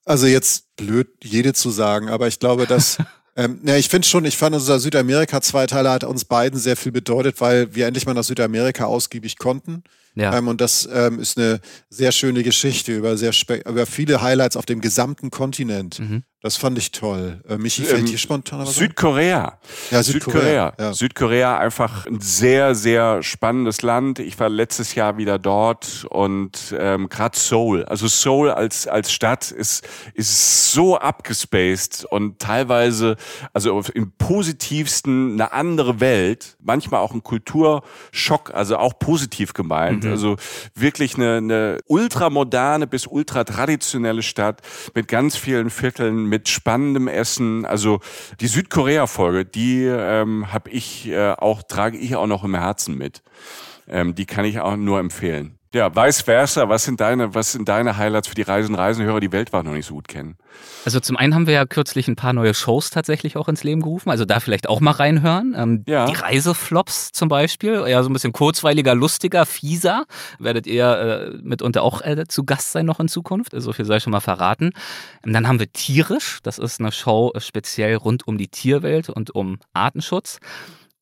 C: Also jetzt blöd, jede zu sagen, aber ich glaube, dass Ähm, ja, ich finde schon, ich fand unser Südamerika-Zweiteiler hat uns beiden sehr viel bedeutet, weil wir endlich mal nach Südamerika ausgiebig konnten. Ja. Ähm, und das ähm, ist eine sehr schöne Geschichte über, sehr über viele Highlights auf dem gesamten Kontinent. Mhm. Das fand ich toll. Äh, Michi, fällt ähm, hier spontan
B: was Südkorea. Ja, Südkorea. Südkorea. Ja. Südkorea, einfach ein sehr, sehr spannendes Land. Ich war letztes Jahr wieder dort und ähm, gerade Seoul. Also Seoul als, als Stadt ist, ist so abgespaced und teilweise, also im positivsten eine andere Welt. Manchmal auch ein Kulturschock, also auch positiv gemeint. Mhm. Also wirklich eine, eine ultramoderne bis ultratraditionelle Stadt mit ganz vielen Vierteln, mit spannendem Essen. Also die Südkorea-Folge, die ähm, habe ich äh, auch, trage ich auch noch im Herzen mit. Ähm, die kann ich auch nur empfehlen. Ja, vice versa. Was sind deine, was sind deine Highlights für die Reisen, Reisenhörer, die Weltwach noch nicht so gut kennen?
A: Also zum einen haben wir ja kürzlich ein paar neue Shows tatsächlich auch ins Leben gerufen. Also da vielleicht auch mal reinhören. Ähm, ja. Die Reiseflops zum Beispiel, ja so ein bisschen kurzweiliger, lustiger, fieser. Werdet ihr äh, mitunter auch äh, zu Gast sein noch in Zukunft. So also viel sei schon mal verraten. Und dann haben wir Tierisch. Das ist eine Show speziell rund um die Tierwelt und um Artenschutz.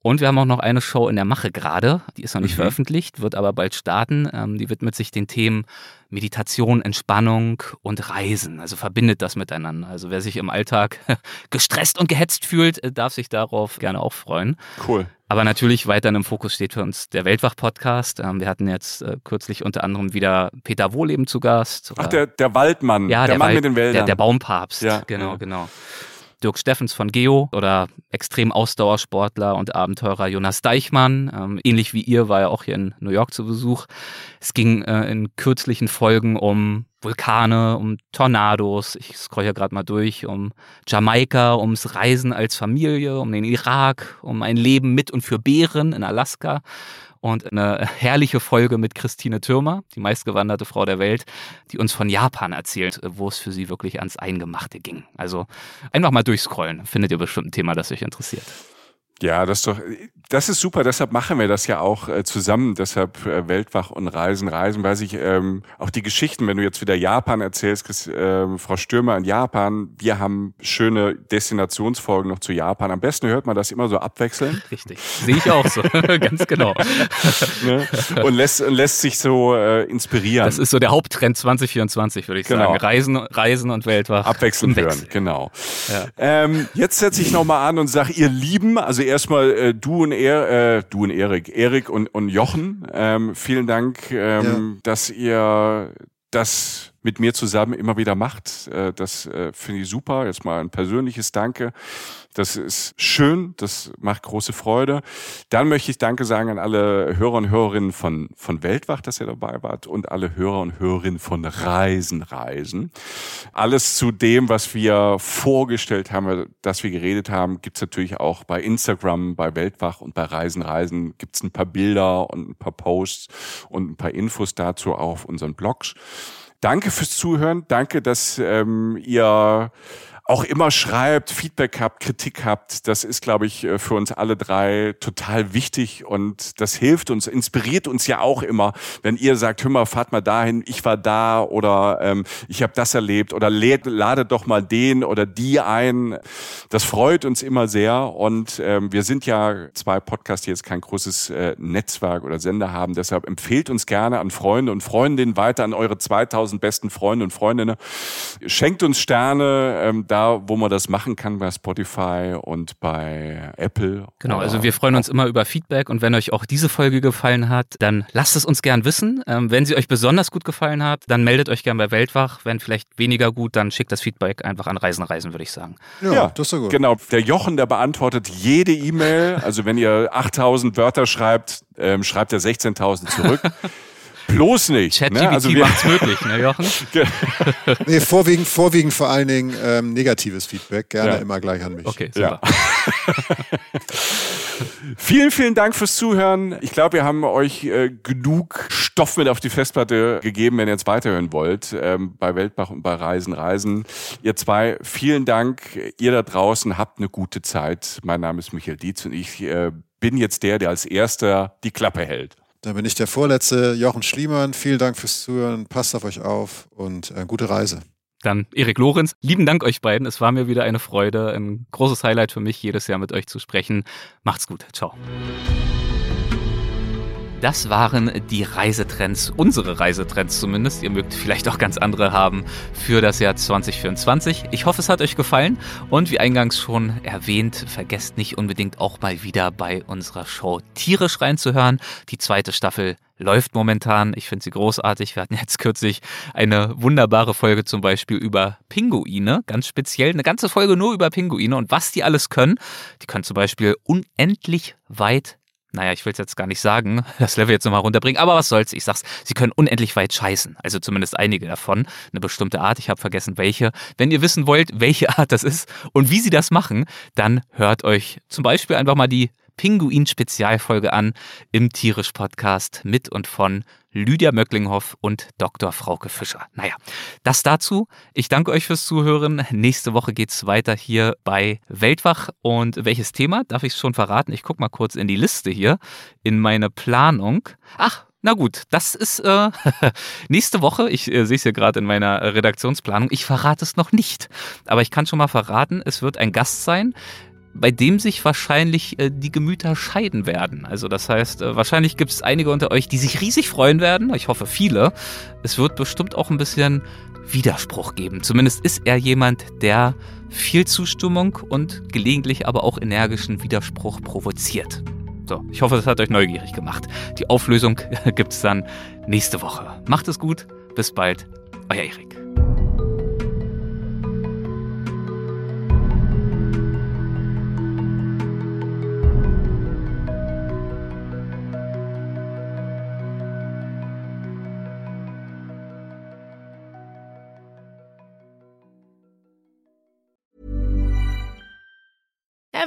A: Und wir haben auch noch eine Show in der Mache gerade, die ist noch nicht mhm. veröffentlicht, wird aber bald starten. Ähm, die widmet sich den Themen Meditation, Entspannung und Reisen. Also verbindet das miteinander. Also wer sich im Alltag gestresst und gehetzt fühlt, äh, darf sich darauf gerne auch freuen.
B: Cool.
A: Aber natürlich weiterhin im Fokus steht für uns der Weltwach-Podcast. Ähm, wir hatten jetzt äh, kürzlich unter anderem wieder Peter Wohleben zu Gast.
B: Ach, der, der Waldmann.
A: Ja,
B: der,
A: der Mann Wald, mit den Wäldern. Der, der Baumpapst. Ja, genau, ja. genau. Dirk Steffens von Geo oder extrem Ausdauersportler und Abenteurer Jonas Deichmann. Ähm, ähnlich wie ihr war er auch hier in New York zu Besuch. Es ging äh, in kürzlichen Folgen um Vulkane, um Tornados, ich scroll hier gerade mal durch, um Jamaika, ums Reisen als Familie, um den Irak, um ein Leben mit und für Bären in Alaska und eine herrliche Folge mit Christine Türmer, die meistgewanderte Frau der Welt, die uns von Japan erzählt, wo es für sie wirklich ans Eingemachte ging. Also einfach mal durchscrollen, findet ihr bestimmt ein Thema, das euch interessiert.
B: Ja, das ist doch, das ist super. Deshalb machen wir das ja auch äh, zusammen. Deshalb äh, Weltwach und Reisen, Reisen, weil sich ähm, auch die Geschichten, wenn du jetzt wieder Japan erzählst, Chris, äh, Frau Stürmer in Japan, wir haben schöne Destinationsfolgen noch zu Japan. Am besten hört man das immer so abwechseln.
A: Richtig, sehe ich auch so, ganz genau.
B: ne? Und lässt, lässt sich so äh, inspirieren.
A: Das ist so der Haupttrend 2024, würde ich genau. sagen. Reisen, Reisen und Weltwach.
B: Abwechselnd hören, genau. Ja. Ähm, jetzt setze ich nochmal an und sage, ihr Lieben, also erstmal äh, du und er, äh, du und Erik, Erik und, und Jochen, ähm, vielen Dank, ähm, ja. dass ihr das mit mir zusammen immer wieder macht. Äh, das äh, finde ich super. Jetzt mal ein persönliches Danke. Das ist schön, das macht große Freude. Dann möchte ich Danke sagen an alle Hörer und Hörerinnen von, von Weltwach, dass ihr dabei wart und alle Hörer und Hörerinnen von Reisen, Reisen. Alles zu dem, was wir vorgestellt haben, dass wir geredet haben, gibt's natürlich auch bei Instagram, bei Weltwach und bei Reisen, Reisen gibt's ein paar Bilder und ein paar Posts und ein paar Infos dazu auf unseren Blogs. Danke fürs Zuhören. Danke, dass ähm, ihr auch immer schreibt, Feedback habt, Kritik habt. Das ist, glaube ich, äh, für uns alle drei total wichtig und das hilft uns, inspiriert uns ja auch immer, wenn ihr sagt, hör mal, fahrt mal dahin, ich war da oder ähm, ich habe das erlebt oder lädt, ladet doch mal den oder die ein. Das freut uns immer sehr und ähm, wir sind ja zwei Podcasts, die jetzt kein großes äh, Netzwerk oder Sender haben. Deshalb empfehlt uns gerne an Freunde und Freundinnen weiter, an eure 2000 besten Freunde und Freundinnen. Schenkt uns Sterne. Ähm, da, wo man das machen kann, bei Spotify und bei Apple.
A: Genau, also wir freuen uns immer über Feedback und wenn euch auch diese Folge gefallen hat, dann lasst es uns gern wissen. Ähm, wenn sie euch besonders gut gefallen hat, dann meldet euch gern bei Weltwach. Wenn vielleicht weniger gut, dann schickt das Feedback einfach an Reisen Reisen, würde ich sagen.
B: Ja, ja das ist so gut. Genau, der Jochen, der beantwortet jede E-Mail. Also wenn ihr 8000 Wörter schreibt, ähm, schreibt er 16.000 zurück. Bloß nicht.
A: ChatGPT ne? also macht's möglich, ne, Jochen?
C: nee, vorwiegend, vorwiegend vor allen Dingen ähm, negatives Feedback. Gerne ja. immer gleich an mich.
A: Okay, super.
B: Ja. vielen, vielen Dank fürs Zuhören. Ich glaube, wir haben euch äh, genug Stoff mit auf die Festplatte gegeben, wenn ihr jetzt weiterhören wollt. Ähm, bei Weltbach und bei Reisen, Reisen. Ihr zwei, vielen Dank. Ihr da draußen habt eine gute Zeit. Mein Name ist Michael Dietz und ich äh, bin jetzt der, der als erster die Klappe hält.
C: Da bin ich der Vorletzte, Jochen Schliemann. Vielen Dank fürs Zuhören. Passt auf euch auf und äh, gute Reise.
A: dann Erik Lorenz. Lieben Dank euch beiden. Es war mir wieder eine Freude, ein großes Highlight für mich, jedes Jahr mit euch zu sprechen. Macht's gut. Ciao. Das waren die Reisetrends, unsere Reisetrends zumindest. Ihr mögt vielleicht auch ganz andere haben für das Jahr 2024. Ich hoffe, es hat euch gefallen und wie eingangs schon erwähnt, vergesst nicht unbedingt auch mal wieder bei unserer Show tierisch reinzuhören. Die zweite Staffel läuft momentan. Ich finde sie großartig. Wir hatten jetzt kürzlich eine wunderbare Folge zum Beispiel über Pinguine, ganz speziell eine ganze Folge nur über Pinguine und was die alles können. Die können zum Beispiel unendlich weit naja, ich will es jetzt gar nicht sagen, das Level jetzt nochmal runterbringen, aber was soll's, ich sag's, sie können unendlich weit scheißen, also zumindest einige davon, eine bestimmte Art, ich habe vergessen welche. Wenn ihr wissen wollt, welche Art das ist und wie sie das machen, dann hört euch zum Beispiel einfach mal die Pinguin-Spezialfolge an im Tierisch-Podcast mit und von Lydia Möcklinghoff und Dr. Frauke Fischer. Naja, das dazu. Ich danke euch fürs Zuhören. Nächste Woche geht's weiter hier bei Weltwach. Und welches Thema? Darf ich es schon verraten? Ich gucke mal kurz in die Liste hier, in meine Planung. Ach, na gut, das ist äh, nächste Woche. Ich äh, sehe es hier gerade in meiner Redaktionsplanung. Ich verrate es noch nicht. Aber ich kann schon mal verraten, es wird ein Gast sein, bei dem sich wahrscheinlich äh, die Gemüter scheiden werden. Also das heißt, äh, wahrscheinlich gibt es einige unter euch, die sich riesig freuen werden. Ich hoffe viele. Es wird bestimmt auch ein bisschen Widerspruch geben. Zumindest ist er jemand, der viel Zustimmung und gelegentlich aber auch energischen Widerspruch provoziert. So, ich hoffe, das hat euch neugierig gemacht. Die Auflösung gibt es dann nächste Woche. Macht es gut, bis bald, euer Erik.